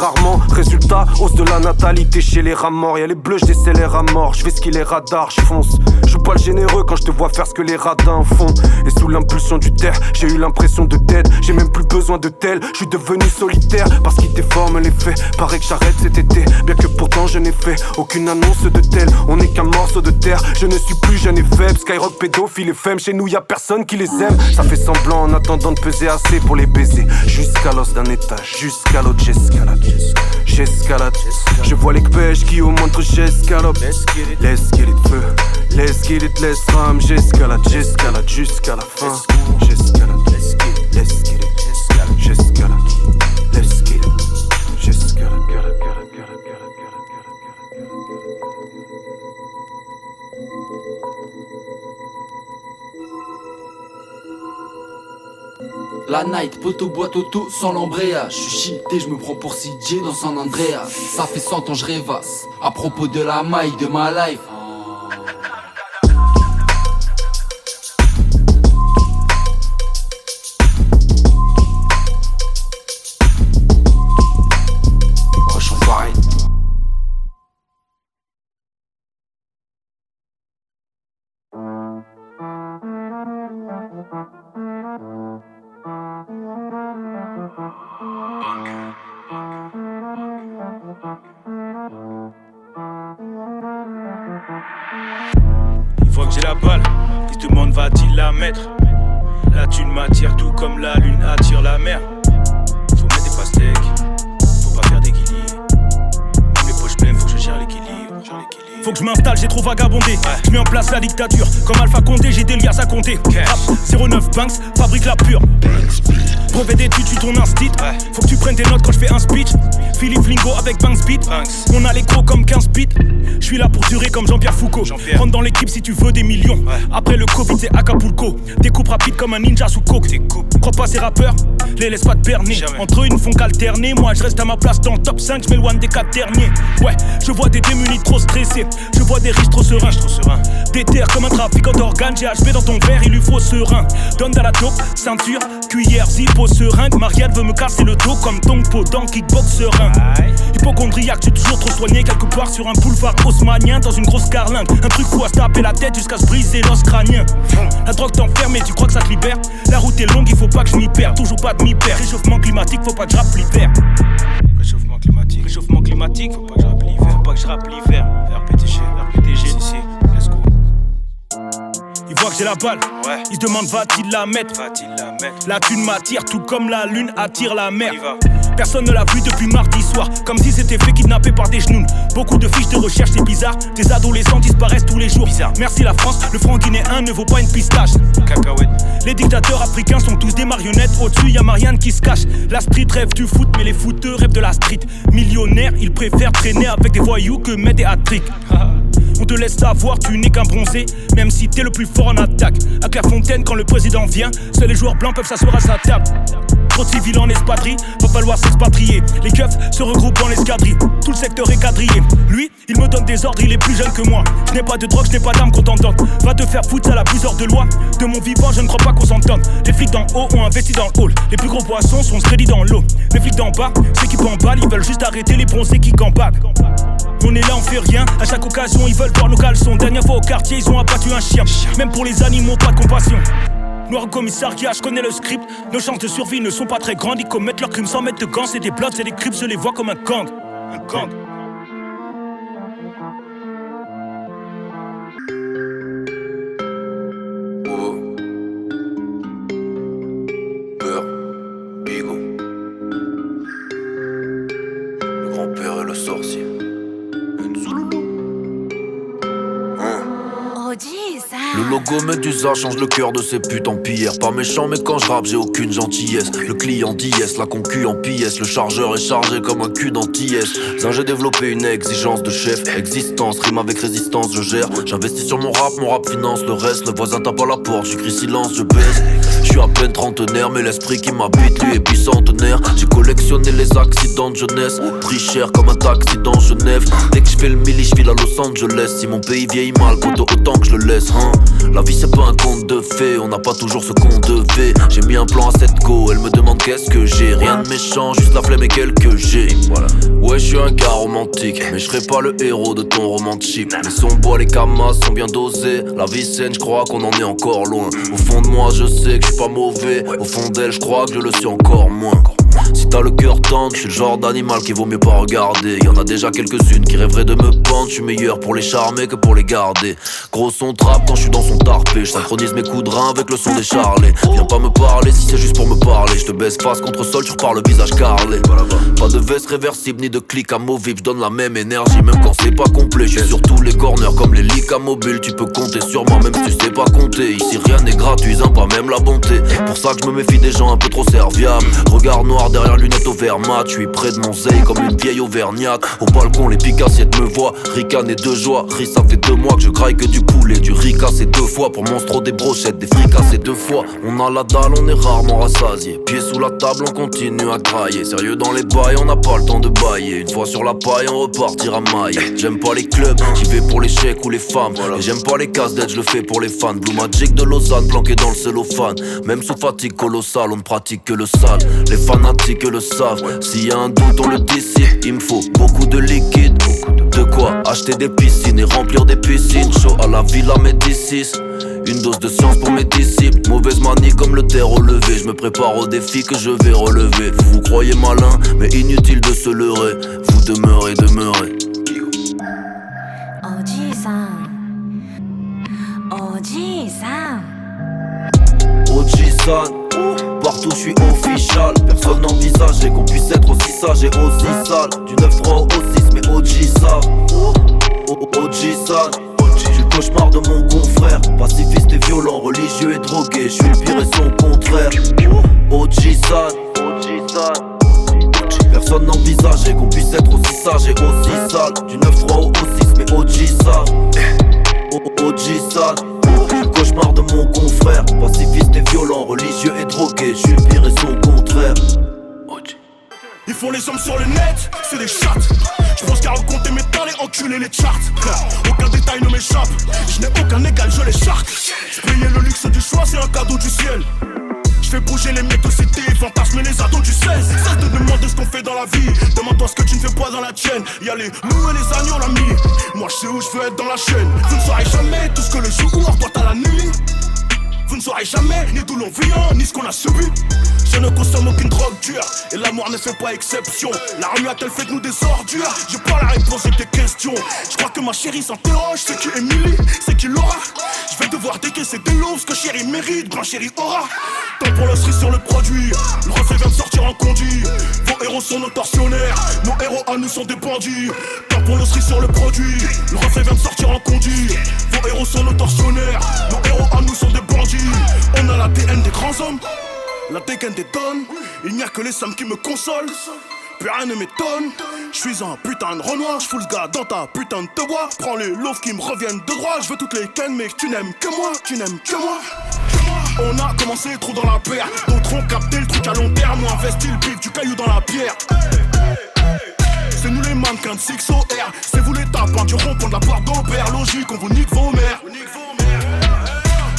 Résultat, hausse de la natalité chez les rats morts. Y'a les bleus, je décélère à mort. Je fais ce qu'il est radar, je fonce. Je joue pas généreux quand je te vois faire ce que les radins font. Et sous l'impulsion du terre, j'ai eu l'impression de dead. J'ai même plus besoin de tel. Je suis devenu solitaire parce qu'il déforme les faits. Paraît que j'arrête cet été, bien que pourtant je n'ai fait aucune annonce de tel. On n'est qu'un morceau de terre. Je ne suis plus jeune et faible. Skyrock pédophile et femme. Chez nous, y a personne qui les aime. Ça fait semblant en attendant de peser assez pour les baiser. Jusqu'à l'os d'un étage, jusqu'à l'autre, j'escalade. J'escalade. Je vois les pêches qui au montre j'escalope. Let's get it feu. Let's get it, let's ram. J'escalade, j'escalade jusqu'à la fin. J'escalade. Get it, let's La night, poteau boîte auto sans l'embrayage. Je suis shifté, je me prends pour CJ dans San Andreas. Ça fait 100 ans je rêvasse. À propos de la maille de ma life. Comme Alpha Condé, j'ai des liasses à compter. Rap 09 Banks, fabrique la pure. Brevet d'études, suis ton instit. Faut que tu prennes tes notes quand je fais un speech. Philippe Lingo avec Banks Beat. On a les crocs comme 15 bits. Je suis là pour durer comme Jean-Pierre Foucault. Rentre dans l'équipe si tu veux des millions. Après le Covid, c'est Acapulco. Découpe rapide comme un ninja sous coke. Crois pas ces rappeurs, les laisse pas te berner. Entre eux, ils ne font qu'alterner. Moi, je reste à ma place dans le top 5. Je m'éloigne des 4 derniers. Ouais, je vois des démunis trop stressés. Je vois des riches trop sereins. Des terres comme un trafiquant d'organes. J'ai HB dans ton verre, il lui faut serein. Donne dans la dope, ceinture, cuillère, zippo, seringue. Marielle veut me casser le dos comme ton pot dans kickbox serein. Hypochondriaque, j'ai toujours trop soigné quelque part sur un boulevard haussmanien dans une grosse carlingue. Un truc fou à se taper la tête jusqu'à se briser l'os crânien. La drogue t'enferme et tu crois que ça te libère. La route est longue, il faut pas que je m'y perde. Toujours pas de m'y perdre. Réchauffement climatique, faut pas que je rappe l'hiver. Réchauffement climatique, réchauffement climatique, faut pas que je rappe l'hiver, faut pas que je rappe l'hiver. RPTG, RPTG, voit que j'ai la balle, il se demande va-t-il la mettre Va-t-il la mettre La thune m'attire tout comme la lune attire la mer. Personne ne l'a vu depuis mardi soir, comme si c'était fait kidnapper par des genoux. Beaucoup de fiches de recherche, c'est bizarre. Des adolescents disparaissent tous les jours. Merci la France, le franc guinéen ne vaut pas une pistache. Cacahuète. Les dictateurs africains sont tous des marionnettes. Au-dessus, y a Marianne qui se cache. La street rêve du foot, mais les footeux rêvent de la street. Millionnaire, ils préfèrent traîner avec des voyous que mettre des hat-tricks. On te laisse savoir, tu n'es qu'un bronzé, même si t'es le plus fort en attaque. À Clairefontaine, quand le président vient, seuls les joueurs blancs peuvent s'asseoir à sa table. Trop de civils en espadrille, va falloir s'expatrier. Les keufs se regroupent dans l'escadrille, tout le secteur est quadrillé. Lui, il me donne des ordres, il est plus jeune que moi. Je n'ai pas de drogue, je n'ai pas d'âme contentante. Va te faire foutre, ça la plus hors de loi. De mon vivant, je ne crois pas qu'on s'entende. Les flics d'en haut ont investi dans le hall. Les plus gros poissons sont crédits dans l'eau. Les flics d'en bas, ceux qui balle, ils veulent juste arrêter les bronzés qui gambadent. On est là, on fait rien. À chaque occasion, ils veulent voir nos caleçons. Dernière fois au quartier, ils ont abattu un chien. Même pour les animaux, pas de compassion. Noir commissariat, je connais le script. Nos chances de survie ne sont pas très grandes. Ils commettent leurs crimes sans mettre de gants. C'est des blocs, c'est des crips, je les vois comme un gang. Un gang. Logo Medusa change le cœur de ces putes en pierre. Pas méchant, mais quand je rappe, j'ai aucune gentillesse. Le client dièse, la concu en pièce. Le chargeur est chargé comme un cul d'anti-S. J'ai développé une exigence de chef. Existence, rime avec résistance, je gère. J'investis sur mon rap, mon rap finance le reste. Le voisin tape à la porte, j'écris silence, je baisse. Je suis à peine trentenaire, mais l'esprit qui m'habite, lui est bicentenaire. J'ai collectionné les accidents de jeunesse. Pris cher comme un taxi dans Genève. Dès que je le milli, je à Los Angeles. Si mon pays vieillit mal, poto, autant que je le laisse, hein. La vie c'est pas un conte de fées, on n'a pas toujours ce qu'on devait. J'ai mis un plan à cette go, elle me demande qu'est-ce que j'ai. Rien de méchant, juste la flemme et quelques. Voilà. Ouais, je suis un gars romantique, mais je serai pas le héros de ton romantique. Les sons bois, les camas sont bien dosés. La vie saine, je crois qu'on en est encore loin. Au fond de moi, je sais que je suis pas mauvais. Au fond d'elle, je crois que je le suis encore moins. Si t'as le cœur tendre, je suis le genre d'animal qu'il vaut mieux pas regarder. Y en a déjà quelques-unes qui rêveraient de me pendre. Je suis meilleur pour les charmer que pour les garder. Gros son trap quand je suis dans son tarpé. Je synchronise mes coups de avec le son des charlets. Viens pas me parler si c'est juste pour me parler. Je te baisse face contre sol, tu repars le visage carrelé. Pas de veste réversible ni de clic amovible. Je donne la même énergie même quand c'est pas complet. Je suis sur tous les corners comme les lits à mobile. Tu peux compter sur moi même si tu sais pas compter. Ici rien n'est gratuit, hein, pas même la bonté. Pour ça que je me méfie des gens un peu trop serviables. Regarde noir noir derrière lunettes au vert mat. Je suis près de mon zeille comme une vieille auvergnate. Au balcon, les picassiettes me voient. Ricaner de joie. Riz, ça fait deux mois que je graille que du poulet. Du riz cassé deux fois pour monstro des brochettes. Des fricassés deux fois. On a la dalle, on est rarement rassasié. Pieds sous la table, on continue à grailler. Sérieux dans les bails, on n'a pas le temps de bailler. Une fois sur la paille, on repartira maille. J'aime pas les clubs, j'y vais pour les chèques ou les femmes. Et j'aime pas les casse je le fais pour les fans. Blue Magic de Lausanne, planqué dans le cellophane. Même sous fatigue colossale, on ne pratique que le sale. Les fanatiques le savent. S'il y a un doute, on le décide. Il me faut beaucoup de liquide. De quoi acheter des piscines et remplir des piscines. Chaud à la villa Médicis. Une dose de science pour mes disciples. Mauvaise manie comme le terre au lever. Je me prépare au défi que je vais relever. Vous vous croyez malin, mais inutile de se leurrer. Vous demeurez, demeurez. Oji-san, partout je suis official. Personne n'envisageait qu'on puisse être aussi sage et aussi sale. Du 9-3 au 6, mais Oji-san, Oji-san. Cauchemar de mon confrère. Pacifiste et violent, religieux et drogué. Je suis pire et son contraire. Oji-san, Personne n'envisageait qu'on puisse être aussi sage et aussi sale. Du 9-3 au 6, mais Oji-san. Oji-san. Le cauchemar de mon confrère, pacifiste et violent, religieux et drogué, je suis pire et son contraire. Ils font les hommes sur le net, c'est des chattes. Je pense qu'à raconter mes talents enculer les charts. Aucun détail ne m'échappe, je n'ai aucun égal, je les charque. Payer le luxe du choix, c'est un cadeau du ciel. Je fais bouger les mecs de cité, fantasmer les ados du 16 Cesse de demander ce qu'on fait dans la vie Demande-toi ce que tu ne fais pas dans la tienne Y'a les loups et les agneaux l'ami Moi je sais où je veux être dans la chaîne Vous ne saurez jamais tout ce que le jour doit à la nuit vous ne saurez jamais ni d'où l'on vient, ni ce qu'on a subi. Je ne consomme aucune drogue dure, et l'amour ne fait pas exception. La rue a-t-elle fait de nous des ordures? J'ai pas la réponse à tes questions. Je crois que ma chérie s'interroge, c'est qui Emily, c'est qui Laura. Je vais devoir décaisser des lots, ce que chérie mérite, ma chérie aura. Tant pour le cerise sur le produit, le reflet vient de sortir en conduit. Vos héros sont nos tortionnaires, nos héros à nous sont des bandits. Tant pour le cerise sur le produit, le reflet vient de sortir en conduit. Vos héros sont nos tortionnaires, nos héros à nous sont des bandits. On a l'ADN des grands hommes, la dégaine des tonnes. Il n'y a que les sommes qui me consolent. Plus rien ne m'étonne. Je suis un putain de renoir, je fous le gars dans ta putain de bois. Prends les loaves qui me reviennent de droit. Je veux toutes les cannes, mais tu n'aimes que moi, tu n'aimes que moi. On a commencé trop dans la paire. D'autres ont capté le truc à long terme. On investi le bif du caillou dans la pierre. C'est nous les mannequins de 6 OR. C'est vous les tapins du rond-point de la porte d'Aubert. Logique, on vous nique vos mères.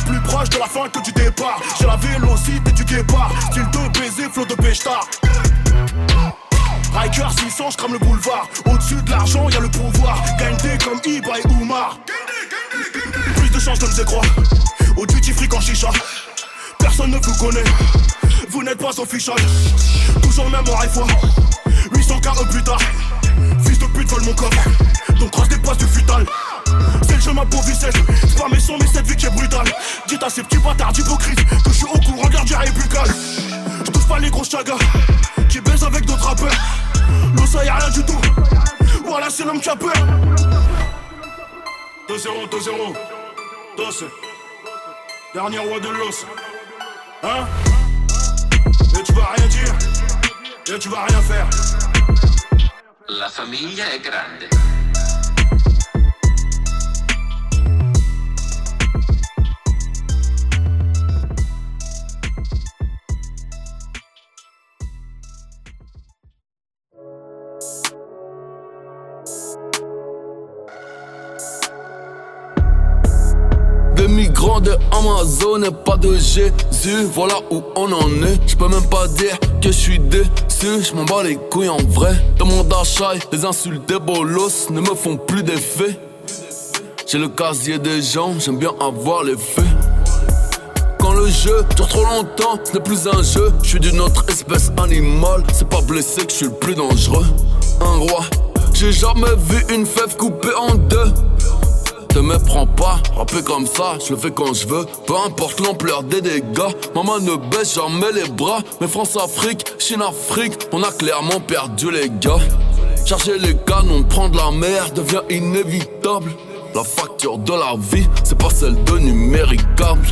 Plus proche de la fin que du départ. J'ai la vélocité du guépard. Style de baiser, flot de péchtard. Riker 600, je crame le boulevard. Au-dessus de l'argent, y'a le pouvoir. Gagne des comme Iba et Oumar. Plus de chance de me croire. Au duty free en chicha. Personne ne vous connaît. Vous n'êtes pas au fichage. Toujours même en fois. 800 KE plus tard. Fils de pute vole mon coffre. Donc croise des postes de futal. C'est le ma pauvre vicesse. Pas mes sons, mais cette vie qui est brutale. Dites à ces petits bâtards d'hypocrites que je suis au courant, j'arrive plus calme. Je touche pas les gros chagas qui baisent avec d'autres rappeurs. L'eau, ça y a rien du tout. Voilà, c'est l'homme qui a peur. 2-0, 2-0. Dos. Dernier roi de l'os. Hein Et tu vas rien dire. Et tu vas rien faire. La famiglia è grande. De Amazon et pas de Jésus, voilà où on en est. Je peux même pas dire que je suis déçu, je m'en bats les couilles en vrai. Dans mon d'achat, les insultes des bolos ne me font plus d'effet. J'ai le casier des gens, j'aime bien avoir les faits. Quand le jeu dure trop longtemps, ce n'est plus un jeu. Je suis d'une autre espèce animale, c'est pas blessé que je suis le plus dangereux. Un roi, j'ai jamais vu une fève coupée en deux. Te méprends pas, rapper comme ça, je le fais quand je veux. Peu importe l'ampleur des dégâts, maman ne baisse jamais les bras. Mais France-Afrique, Chine-Afrique, on a clairement perdu les gars. Charger les canons, prendre la mer devient inévitable. La facture de la vie, c'est pas celle de numéricable.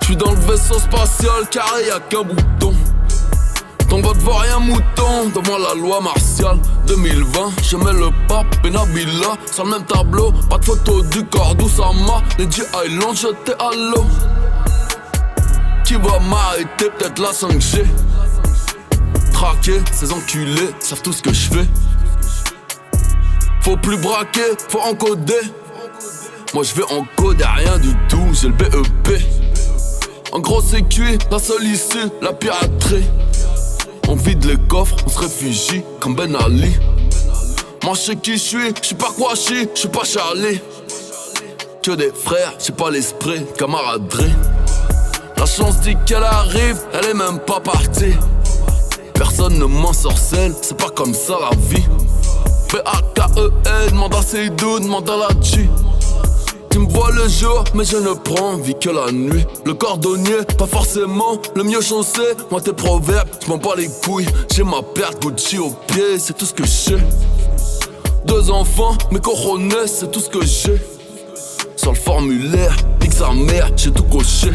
Je suis dans le vaisseau spatial carré, y'a qu'un bouton. Donc votre vaut un mouton. Devant la loi martiale 2020, je mets le pape et Nabila Sur le même tableau, pas de photo du corps d'Oussama Lady Island jeté à l'eau. Qui va m'arrêter, peut-être la 5G Traquer, ces enculés savent tout ce que je fais. Faut plus braquer, faut encoder. Moi je vais encoder rien du tout, j'ai le BEP En gros c'est cuit, la seule issue, la piraterie on vide les coffres, on se réfugie comme Ben Ali. Moi je sais qui je suis, je suis pas quoi je suis, pas Charlie. Que des frères, j'ai pas l'esprit, camaraderie. La chance dit qu'elle arrive, elle est même pas partie. Personne ne m'en sorcelle, c'est pas comme ça la vie. P-A-K-E-N, demande à Seydou, demande à la G. Tu me vois le jour, mais je ne prends vie que la nuit. Le cordonnier, pas forcément le mieux chaussé. Moi, tes proverbes, je m'en bats les couilles. J'ai ma perte Gucci au pied, c'est tout ce que j'ai. Deux enfants, mes coronets, c'est tout ce que j'ai. Sur le formulaire, nique sa mère, j'ai tout coché.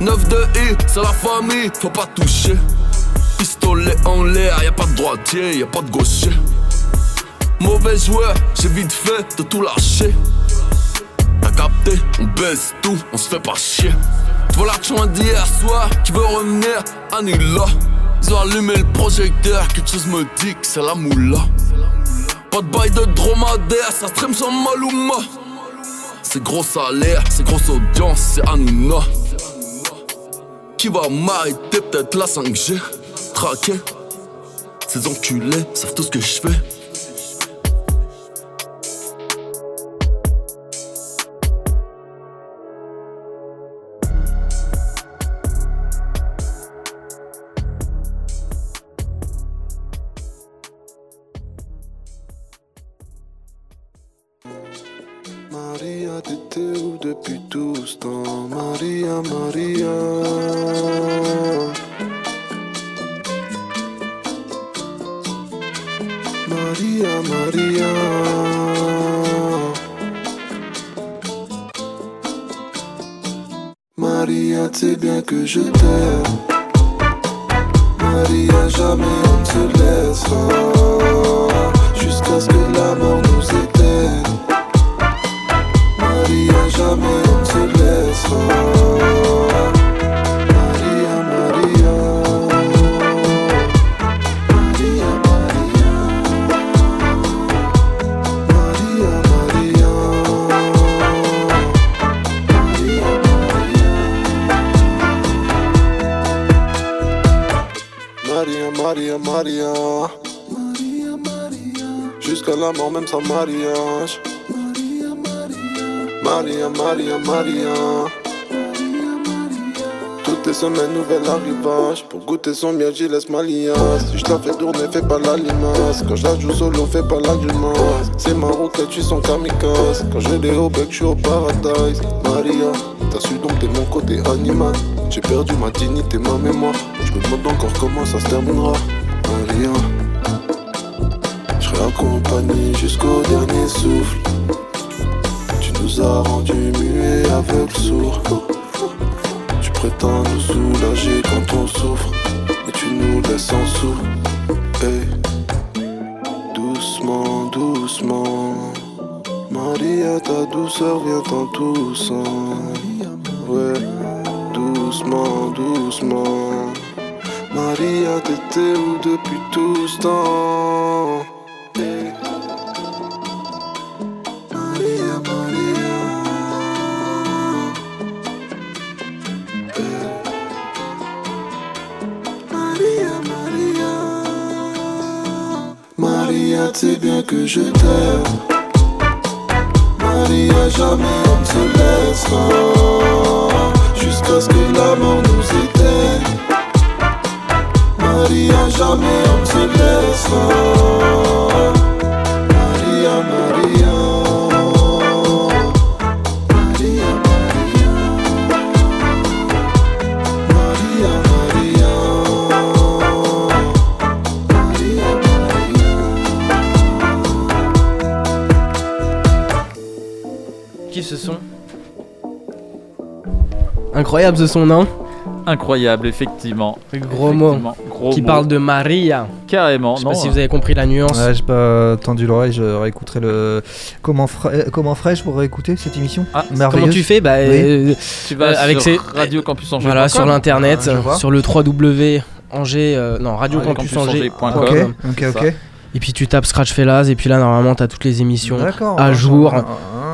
9 de I, c'est la famille, faut pas toucher. Pistolet en l'air, y a pas de droitier, y a pas de gaucher. Mauvais joueur, j'ai vite fait de tout lâcher. On baisse tout, on se fait pas chier. Tu vois l'action d'hier soir qui veut revenir, annule-la. Ils ont allumé le projecteur, quelque chose me dit que c'est la moula. Pas de bail de dromadaire, ça stream sans Maluma. C'est gros salaire, c'est grosse audience, c'est Hanouna. Qui va m'arrêter, peut-être la 5G. Traqué, ces enculés savent tout ce que je fais. Temps Maria, Maria. Maria, Maria. Maria, tu sais bien que je t'aime. Maria, jamais on ne se laissera. Jusqu'à ce que la mort nous éteigne. Maria, jamais Maria, Maria. Maria, Maria. Maria, Maria. Maria, Maria. Jusqu'à la mort, même sans mariage. Maria, Maria, Maria. Toutes les semaines, nouvel arrivage. Pour goûter son miel, j'y laisse ma liasse. Si je la fais tourner, fais pas la limace. Quand je la joue solo, fais pas la grimace. C'est ma roquette, tu son kamikaze. Quand je l'ai au bec, je suis au paradise. Maria, t'as su dompter mon côté animal. J'ai perdu ma dignité, ma mémoire. Je me demande encore comment ça se terminera. Maria, je accompagné jusqu'au dernier souffle. Nous as rendus muets, aveugles, sourds. Tu prétends nous soulager quand on souffre, mais tu nous laisses en sous. Hey. Doucement, doucement. Maria, ta douceur vient en toussant. Ouais, doucement, doucement. Maria, t'étais où depuis tout ce temps? Maria, tu bien que je t'aime. Maria, jamais on ne se laissera. Jusqu'à ce que la mort nous éteigne. Maria, jamais on ne se laissera. Maria. Incroyable ce son, non Incroyable, effectivement. Gros mot. Gros qui mot. parle de Maria. Carrément. Je sais pas si vous avez compris la nuance. Ouais, j'ai pas tendu l'oreille, je réécouterai le. Comment, comment ferais-je pour réécouter cette émission Ah, Comment tu fais bah, Oui. euh, Tu vas euh, avec sur ces Radio Campus Angers. voilà sur l'internet, Ah, sur le 3W Angers, euh, non Radio Campus Angers. radiocampusangers.com. Ok, ok. Et puis tu tapes Scratch Fellas et puis là normalement t'as toutes les émissions à jour.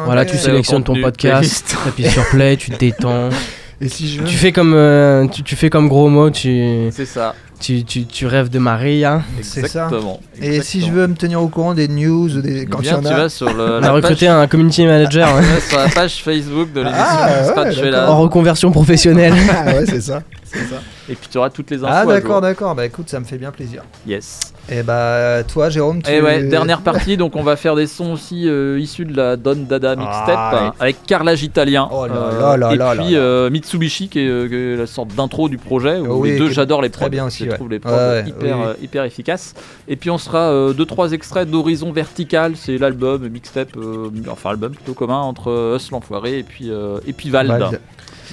Voilà, tu sélectionnes ton podcast, playlist. t'appuies sur play, tu te détends. Et si je veux Tu fais comme euh, tu, tu fais comme gros mot, tu C'est ça. tu, tu, tu rêves de Maria. C'est ça. Exactement. Et si je veux me tenir au courant des news, ou des... Quand il y tu vas sur le, On a la recruté page- un community manager hein, sur la page Facebook de l'émission Ah, ouais, en reconversion professionnelle. Ah ouais, c'est ça. Ça. Et puis tu auras toutes les infos. Ah d'accord, d'accord. Bah écoute, ça me fait bien plaisir. Yes. Et bah toi, Jérôme, tu. Et ouais, dernière partie, donc on va faire des sons aussi euh, issus de la Don Dada mixtape Ah, hein, avec Carrelage Italien Oh là euh, là là et puis euh, Mitsubishi qui est, euh, qui est la sorte d'intro du projet. Où oui, les deux, j'adore les très prods. bien aussi, Je ouais. trouve les prods ouais, hyper, oui, euh, hyper efficaces. Et puis on sera euh, deux trois extraits d'Horizon Vertical, c'est l'album mixtape, euh, enfin album plutôt commun entre euh, Us l'enfoiré et puis euh, et puis Vald. Vald.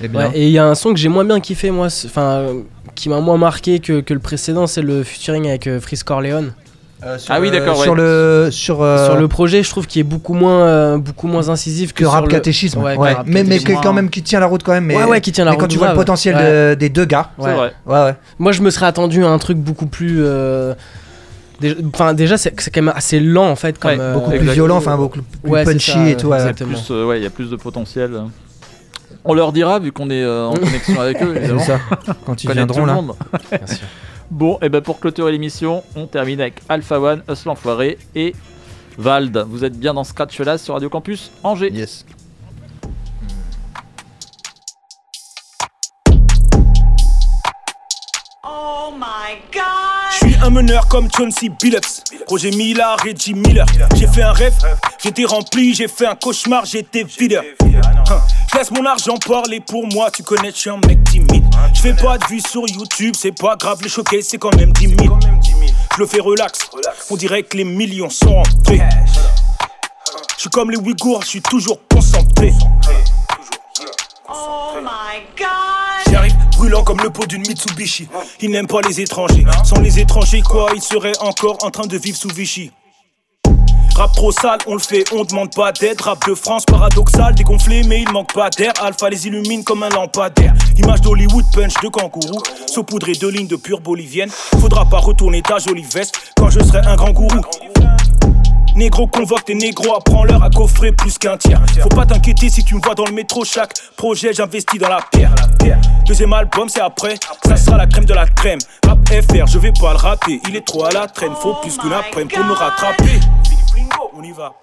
Eh bien. Ouais, et il y a un son que j'ai moins bien kiffé moi, enfin qui m'a moins marqué que, que le précédent, c'est le featuring avec euh, Freeze Corleone. Euh, sur Ah oui, le- d'accord, Sur ouais. le sur, euh, Sur le projet, je trouve qu'il est beaucoup moins euh, beaucoup moins incisif que, rap le- catéchisme. Ouais, Ouais, que rap mais mais catéchisme. que quand même qui tient la route quand même. Mais, Ouais, ouais, qui tient la mais quand route tu vois le potentiel Ouais. de- des deux gars. C'est vrai. Ouais ouais. Moi, je me serais attendu à un truc beaucoup plus. euh, déjà- Enfin, déjà, c'est quand même assez lent en fait. Comme, Ouais, euh, Beaucoup plus violent, enfin beaucoup plus Ouais, punchy ça, et tout. ouais. Euh, ouais, il y a plus de potentiel. On leur dira vu qu'on est euh, en connexion avec eux. Évidemment. ça. Quand ils viendront là. Bien sûr. Bon, et ben pour clôturer l'émission, on termine avec Alpha One, Us l'enfoiré et Vald. Vous êtes bien dans Scratch là sur Radio Campus Angers. Yes. Je suis un meneur comme John C. Billups, Roger Miller et Jim Miller. J'ai fait un rêve, j'étais rempli, j'ai fait un cauchemar, j'étais videur. Je laisse mon argent parler pour moi, tu connais, je suis un mec timide. Je fais pas de vues sur YouTube, c'est pas grave, les choquer c'est quand même 10 000. Je le fais relax, on dirait que les millions sont rentrés. Je suis comme les Ouïghours, je suis toujours concentré. J'arrive brûlant comme le pot d'une Mitsubishi. Ils n'aiment pas les étrangers. Sans les étrangers, quoi, ils seraient encore en train de vivre sous Vichy. Rap trop sale, on le fait, on demande pas d'aide. Rap de France, paradoxal, dégonflé, mais il manque pas d'air. Alpha les illumine comme un lampadaire. Image d'Hollywood, punch de kangourou. Saupoudré de lignes de pure bolivienne. Faudra pas retourner ta jolie veste quand je serai un grand gourou. Négro convoque tes négros, apprends-leur à coffrer plus qu'un tiers. Faut pas t'inquiéter si tu me vois dans le métro, chaque projet j'investis dans la pierre. Deuxième album, c'est après, ça sera la crème de la crème. Rap FR, je vais pas le rater, il est trop à la traîne, faut plus qu'une après pour me rattraper. On y va.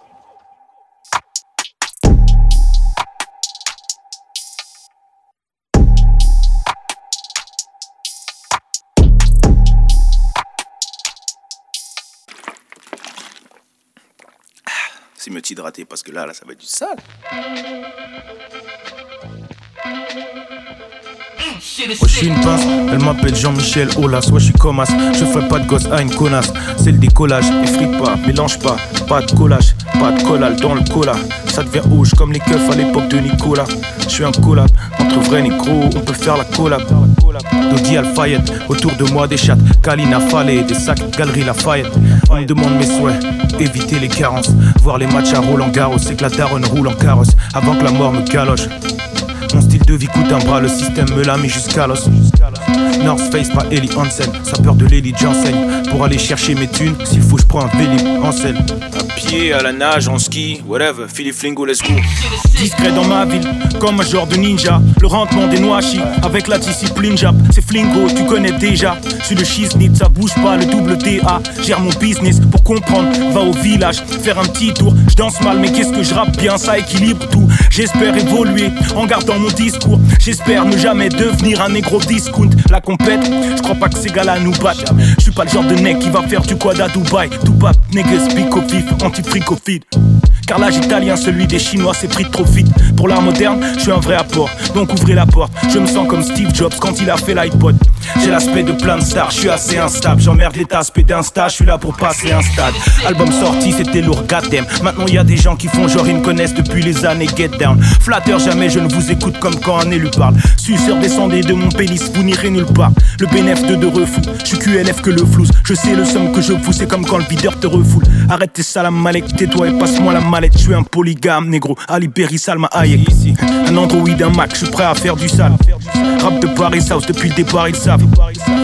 C'est mieux de s'hydrater parce que là, là, ça va être du sale. Moi je suis une pince, elle m'appelle Jean-Michel Aulas, ouais je suis comme as, je ferai pas de gosse à une connasse, c'est le décollage, effrite pas, mélange pas, pas de collage, pas de collage dans le cola, ça devient rouge comme les keufs à l'époque de Nicolas, je suis un collab, entre vrais négros, on peut faire la collab, Dodi Alfayette, autour de moi des chattes, Kalina Fallet, des sacs, Galerie Lafayette, on me demande mes souhaits, éviter les carences, voir les matchs à Roland Garros, c'est que la daronne roule en carrosse, avant que la mort me galoche. Mon style de vie coûte un bras, le système me l'a mis jusqu'à l'os. North Face, pas Ellie Hansen, ça peur de l'élite, j'enseigne. Pour aller chercher mes thunes, s'il faut, je prends un Vélib en selle. À la nage, en ski, whatever, Philippe Flingo, let's go. Discret dans ma ville, comme un genre de ninja. Le rentrement des noachis, avec la discipline jap. C'est Flingo, tu connais déjà. Suis le shiznit, ça bouge pas, le double DA. Gère mon business pour comprendre, va au village, faire un petit tour. Je danse mal, mais qu'est-ce que je rappe bien, ça équilibre tout. J'espère évoluer en gardant mon discours. J'espère ne jamais devenir un négro discount. La compète, je crois pas que ces gars-là nous battent. Pas le genre de mec qui va faire du quad à Dubaï. Pas, niggas, pico vif, anti-fricofide. Car l'âge italien, celui des Chinois, c'est pris trop vite. Pour l'art moderne, je suis un vrai apport, donc ouvrez la porte. Je me sens comme Steve Jobs quand il a fait l'iPod. J'ai l'aspect de plein de stars, je suis assez instable. J'emmerde l'état aspect d'insta, je suis là pour passer un stade. Album sorti, c'était lourd, goddamn. Maintenant y a des gens qui font genre ils me connaissent depuis les années Get Down. Flatteur, jamais je ne vous écoute comme quand un élu parle. Suceur, descendez de mon pénis, vous n'irez nulle part. Le bénéf de de refou, je suis QLF que le flouze. Je sais le somme que je fous, c'est comme quand le videur te refoule. Arrête tes salam malek, tais-toi et passe-moi la mallette. Je suis un polygame, négro. Ali Berry, Salma Hayek. Un Android, un Mac, je suis prêt à faire du sale. Rap de Paris House, depuis le départ ils savent.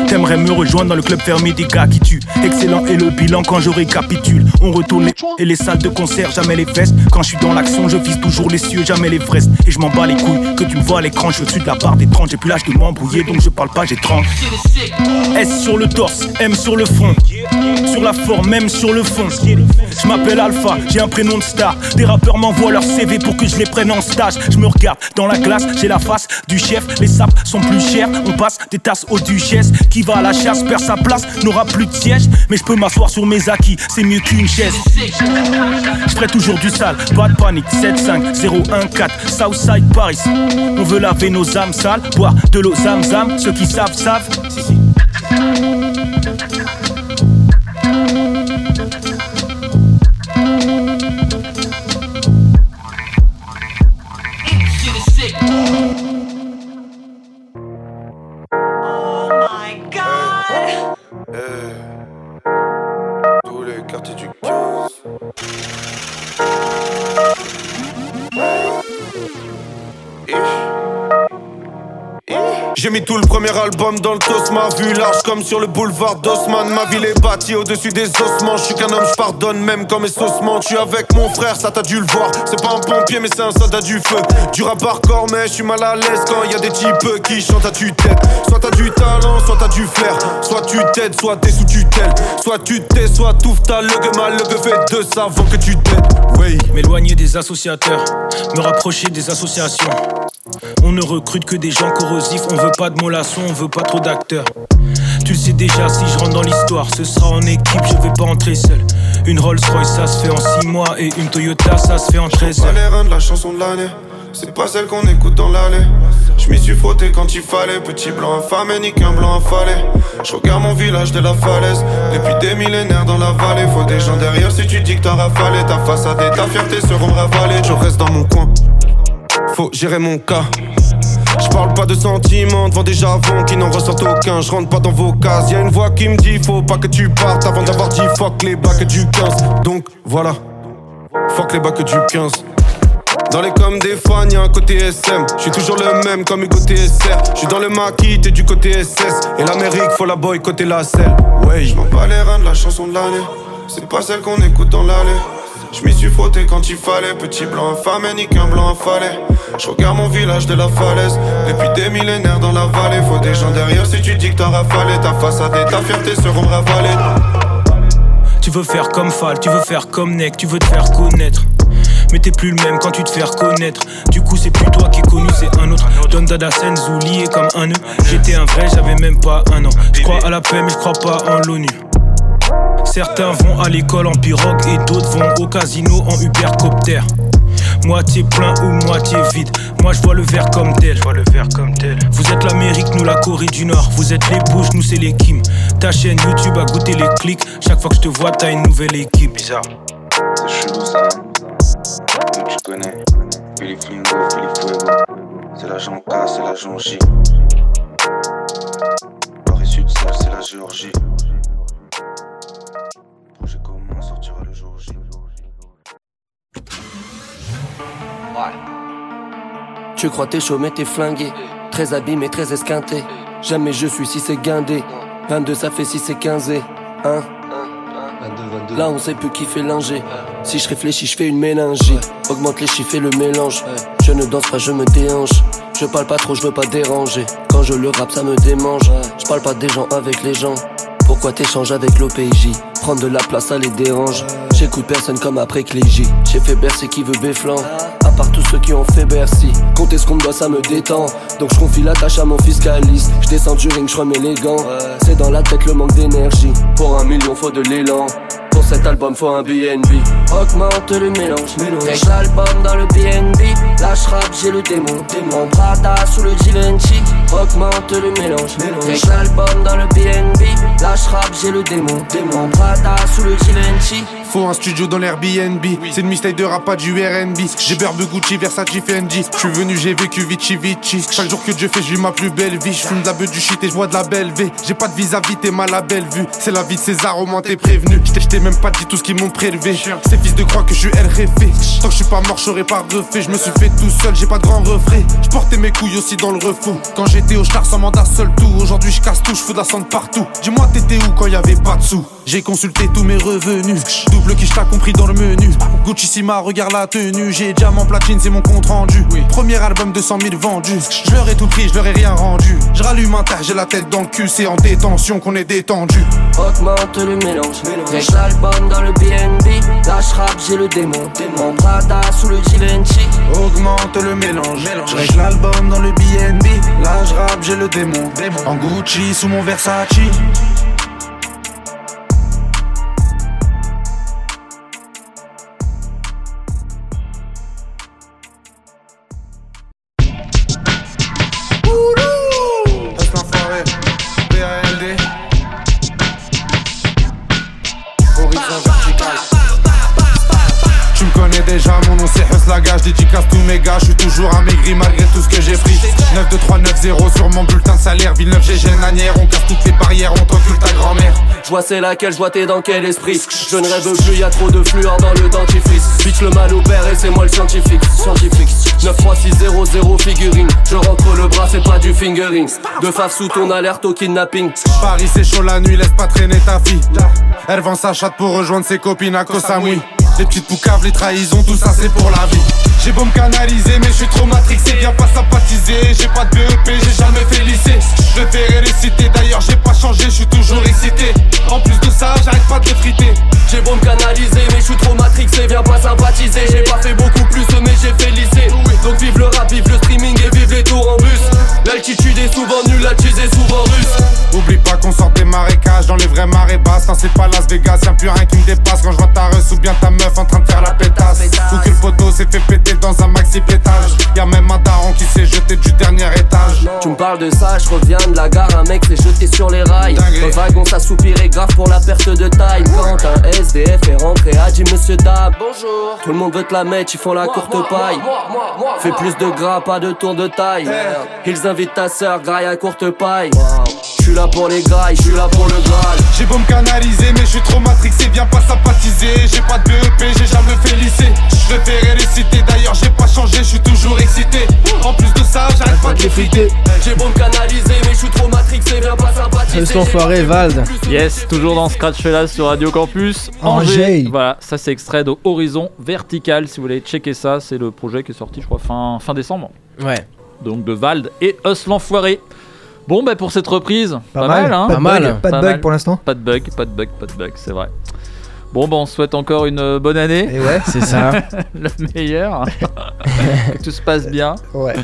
T'aimerais me rejoindre dans le club fermé des gars qui tuent. Excellent et le bilan quand je récapitule. On retourne les et les salles de concert, jamais les vestes. Quand je suis dans l'action, je vise toujours les cieux, jamais les vrestes. Et je m'en bats les couilles, que tu me vois à l'écran, je suis de la barre des 30. J'ai plus l'âge de m'embrouiller, donc je parle pas, j'ai 30. S sur le torse, M sur le front. Sur la forme, même sur le fond. Je m'appelle Alpha, j'ai un prénom de star. Des rappeurs m'envoient leur CV pour que je les prenne en stage. Je me regarde dans la glace, j'ai la face du chef. Les sapes sont plus chers, on passe des tasses aux duchesses. Qui va à la chasse perd sa place, n'aura plus de siège. Mais je peux m'asseoir sur mes acquis, c'est mieux qu'une chaise. Je ferai toujours du sale, pas de panique. 7-5, 0-1-4, Southside Paris. On veut laver nos âmes boire de l'eau zam-zam. Ceux qui savent, savent. J'ai mis tout le premier album dans le tos, ma vue large comme sur le boulevard d'Osman. Ma ville est bâtie au-dessus des ossements. Je suis qu'un homme, je pardonne même quand mes ossements. Je suis avec mon frère, ça t'as dû le voir. C'est pas un pompier, mais c'est un soldat du feu. Du rap hardcore, mais je suis mal à l'aise quand y a des types qui chantent à tue-tête. Soit t'as du talent, soit t'as du flair. Soit tu t'aides, soit t'es sous tutelle. Soit tu t'es, soit touffe ta le mal le fait de ça avant que tu t'aides. Oui. M'éloigner des associateurs, me rapprocher des associations. On ne recrute que des gens corrosifs, on veut pas de mollassons, on veut pas trop d'acteurs. Tu sais déjà, si je rentre dans l'histoire, ce sera en équipe, je vais pas entrer seul. Une Rolls Royce, ça se fait en 6 mois, et une Toyota, ça se fait en 13 Pas heures. les de la chanson de l'année. C'est pas celle qu'on écoute dans l'allée. Je m'y suis frotté quand il fallait. Petit blanc infâmé, ni qu'un blanc affalé. Je regarde mon village de la falaise. Depuis des millénaires dans la vallée. Faut des gens derrière si tu dis que t'as rafalé. Ta façade et ta fierté seront ravalées. Je reste dans mon coin. Faut gérer mon cas. Parle pas de sentiments devant des javons qui n'en ressortent aucun. Je rentre pas dans vos cases. Y'a une voix qui me dit faut pas que tu partes avant d'avoir dit fuck les bacs du 15. Donc voilà, fuck les bacs du 15. Dans les coms des fans, y'a un côté SM. Je suis toujours le même comme Hugo TSR. Je suis dans le maquis, t'es du côté SS. Et l'Amérique, faut la boycotter la selle. Ouais, je m'en bats les reins de la chanson de l'année. C'est pas celle qu'on écoute dans l'allée. Je m'y suis frotté quand il fallait. Petit blanc infâmé, ni qu'un blanc affalé. Je regarde mon village de la falaise. Depuis des millénaires dans la vallée. Faut des gens derrière si tu dis que t'as rafalé. Ta façade et ta fierté seront ravalées. Tu veux faire comme Fall, tu veux faire comme Neck, tu veux te faire connaître. Mais t'es plus le même quand tu te fais reconnaître. Du coup, c'est plus toi qui es connu, c'est un autre. Don Dada Senzu lié comme un nœud. J'étais un vrai, j'avais même pas un an. Je à la paix, mais je crois pas en l'ONU. Certains vont à l'école en pirogue et d'autres vont au casino en Ubercopter. Moitié plein ou moitié vide. Moi je vois le verre comme tel. le verre comme tel. Vous êtes l'Amérique, nous la Corée du Nord. Vous êtes les Bush, nous c'est les Kim. Ta chaîne YouTube a goûté les clics. Chaque fois que je te vois, t'as une nouvelle équipe. Bizarre. C'est chelou ça. Connais. Philippe Flingo, Philippe Fuego. C'est l'agent K, c'est l'agent J. Paris Sud, c'est la Géorgie. Sortira le jour J. Tu crois t'es chaud mais t'es flingué Très abîmé, très esquinté. Jamais je suis si c'est guindé. 22 ça fait 6 c'est 15 Hein Là on sait plus qui fait linger Si je réfléchis je fais une mélangie Augmente les chiffres et le mélange. Je ne danse pas je me déhanche. Je parle pas trop je veux pas déranger. Quand je le rap ça me démange. Je parle pas des gens avec les gens pourquoi t'échanges avec l'OPJ Prendre de la place ça les dérange. J'écoute personne comme après Clégy. J'ai fait Bercy qui veut Béflan. À part tous ceux qui ont fait Bercy. Compter ce qu'on me doit ça me détend. Donc je confie la tâche à mon fiscaliste. Je descends du ring, je remets les gants. C'est dans la tête le manque d'énergie. Pour un million faut de l'élan Cet album faut un BNB. Augmente le mélange, règle l'album dans le BNB. Lâche rap, j'ai le démon. Mon Prada sous le Givenchy. Augmente le mélange, règle l'album dans le BNB. Lâche rap, j'ai le démon. Mon Prada sous le Givenchy. Faut un studio dans l'Airbnb. C'est une mistake de rap, pas du RB. J'ai Burbe Gucci, Versace, Fendi. Je suis venu, j'ai vécu Vici Vici. Chaque jour que Dieu fait, vis ma plus belle vie. Je fume de la beuh du shit et je bois de la belle V. J'ai pas de vis-à-vis, t'es mal à belle vue. C'est la vie de César, au moins t'es prévenu. Je t'ai même pas dit tout ce qu'ils m'ont prélevé. Ces fils de croix que je suis RFé. Tant que je suis pas mort, j'aurais pas refait. Je me suis fait tout seul, j'ai pas de grand refrain. Je portais mes couilles aussi dans le refou. Quand j'étais au char sans mandat seul tout. Aujourd'hui, je casse tout, je fous de la partout. Dis-moi, t'étais où quand y avait pas de sous? J'ai consulté tous mes revenus. Double qui t'as compris dans le menu. Gucci Sima, regarde la tenue. J'ai diamant platine, c'est mon compte rendu. Premier album de 100 000 vendus. Je leur ai tout pris, je leur ai rien rendu. Je rallume un tas, j'ai la tête dans le cul. C'est en détention qu'on est détendu. Augmente le mélange, règle l'album dans le BNB. Lâche rap, j'ai le démon. Mon Prada sous le Givenchy. Augmente le mélange. Je règle l'album dans le BNB. Là, je rappe, j'ai le démon. En Gucci sous mon Versace. C'est Hus la gage, dédicace tous mes gars, je suis toujours amaigri malgré tout ce que j'ai pris 9 2 3 9 0 sur mon bulletin salaire, Villeneuve j'ai Nanière, on casse toutes les barrières, on t'encule ta grand-mère. Je vois c'est laquelle, je vois t'es dans quel esprit. Je ne rêve plus, y a trop de fluor dans le dentifrice. Bitch le mal au père et c'est moi le scientifique. Scientifique. 93600 figurine. Je rentre le bras, c'est pas du fingering. De faf sous ton alerte au kidnapping. Paris c'est chaud la nuit, laisse pas traîner ta fille. Elle vend sa chatte pour rejoindre ses copines à Koh Samui. Les petites poucaves, les trahisons, tout ça c'est pour la vie J'ai beau me canaliser mais je suis trop matrixé. Viens pas sympathiser, j'ai pas de BEP, j'ai jamais fait lycée. Je préférais réciter, d'ailleurs j'ai pas changé, je suis toujours excité. En plus de ça, j'arrête pas de l'effriter J'ai beau me canaliser mais je suis trop matrixé. Viens pas sympathiser J'ai pas fait beaucoup plus mais j'ai fait lycée. Donc vive le rap, vive le streaming et vive les tours en bus. L'altitude est souvent nulle, la est souvent russe. Oublie pas qu'on sort des marécages dans les vraies marées basses. Non c'est pas Las Vegas, y'a plus rien qui me dépasse. Quand je vois ta reçu ou bien ta meuf en train de faire la pétasse. Ou que le poteau s'est fait péter dans un maxi pétage Y'a même un daron qui s'est jeté du dernier étage Tu me parles de ça, je reviens de la gare, un mec s'est jeté sur les rails. Le wagon s'assoupirait grave pour la perte de taille. Quand un SDF est rentré, a dit Monsieur Dab, bonjour. Tout le monde veut te la mettre, ils font la courte paille. Fais plus de gras, pas de tour de taille. Ils invitent ta sœur, graille à courte paille. Je suis là pour les grailles, je suis là pour le Graal. J'ai beau me canaliser mais je suis trop matrixé Viens pas sympathiser, j'ai pas de BEP, j'ai jamais fait lycée Je préférais réciter, d'ailleurs j'ai pas changé, je suis toujours excité En plus de ça, j'arrête pas de l'effriter J'ai beau me canaliser, mais je suis trop matrixé, viens pas sympathiser. Hus l'enfoiré, Vald. Yes, toujours dans Scratch là sur Radio Campus Angers. Voilà, ça c'est extrait de Horizon Vertical. Si vous voulez checker ça, c'est le projet qui est sorti, je crois, fin, fin décembre. Ouais. Donc de Vald et Us l'enfoiré. Bon, bah pour cette reprise, pas, Pas mal, mal, hein pas mal. bug, pas de bug mal. pour l'instant. Pas de bug, pas de bug, pas de bug, c'est vrai. Bon, bah on souhaite encore une euh, bonne année. Et ouais. C'est ça. le meilleur. que tout se passe bien. Ouais.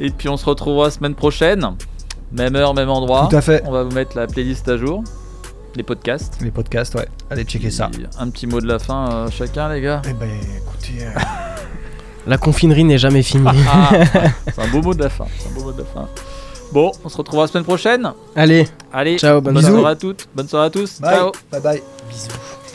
Et puis on se retrouvera la semaine prochaine. Même heure, même endroit. Tout à fait. On va vous mettre la playlist à jour. Les podcasts. Les podcasts, ouais. Allez checker ça. Un petit mot de la fin, euh, chacun, les gars. Eh ben écoutez. euh, La confinerie n'est jamais finie. Ah, c'est un beau mot de la fin. C'est un beau mot de la fin. Bon, on se retrouvera la semaine prochaine. Allez, Allez, Ciao, bonne bonne soirée. soirée à toutes. Bonne soirée à tous. Bye. Ciao. Bye bye. bisous.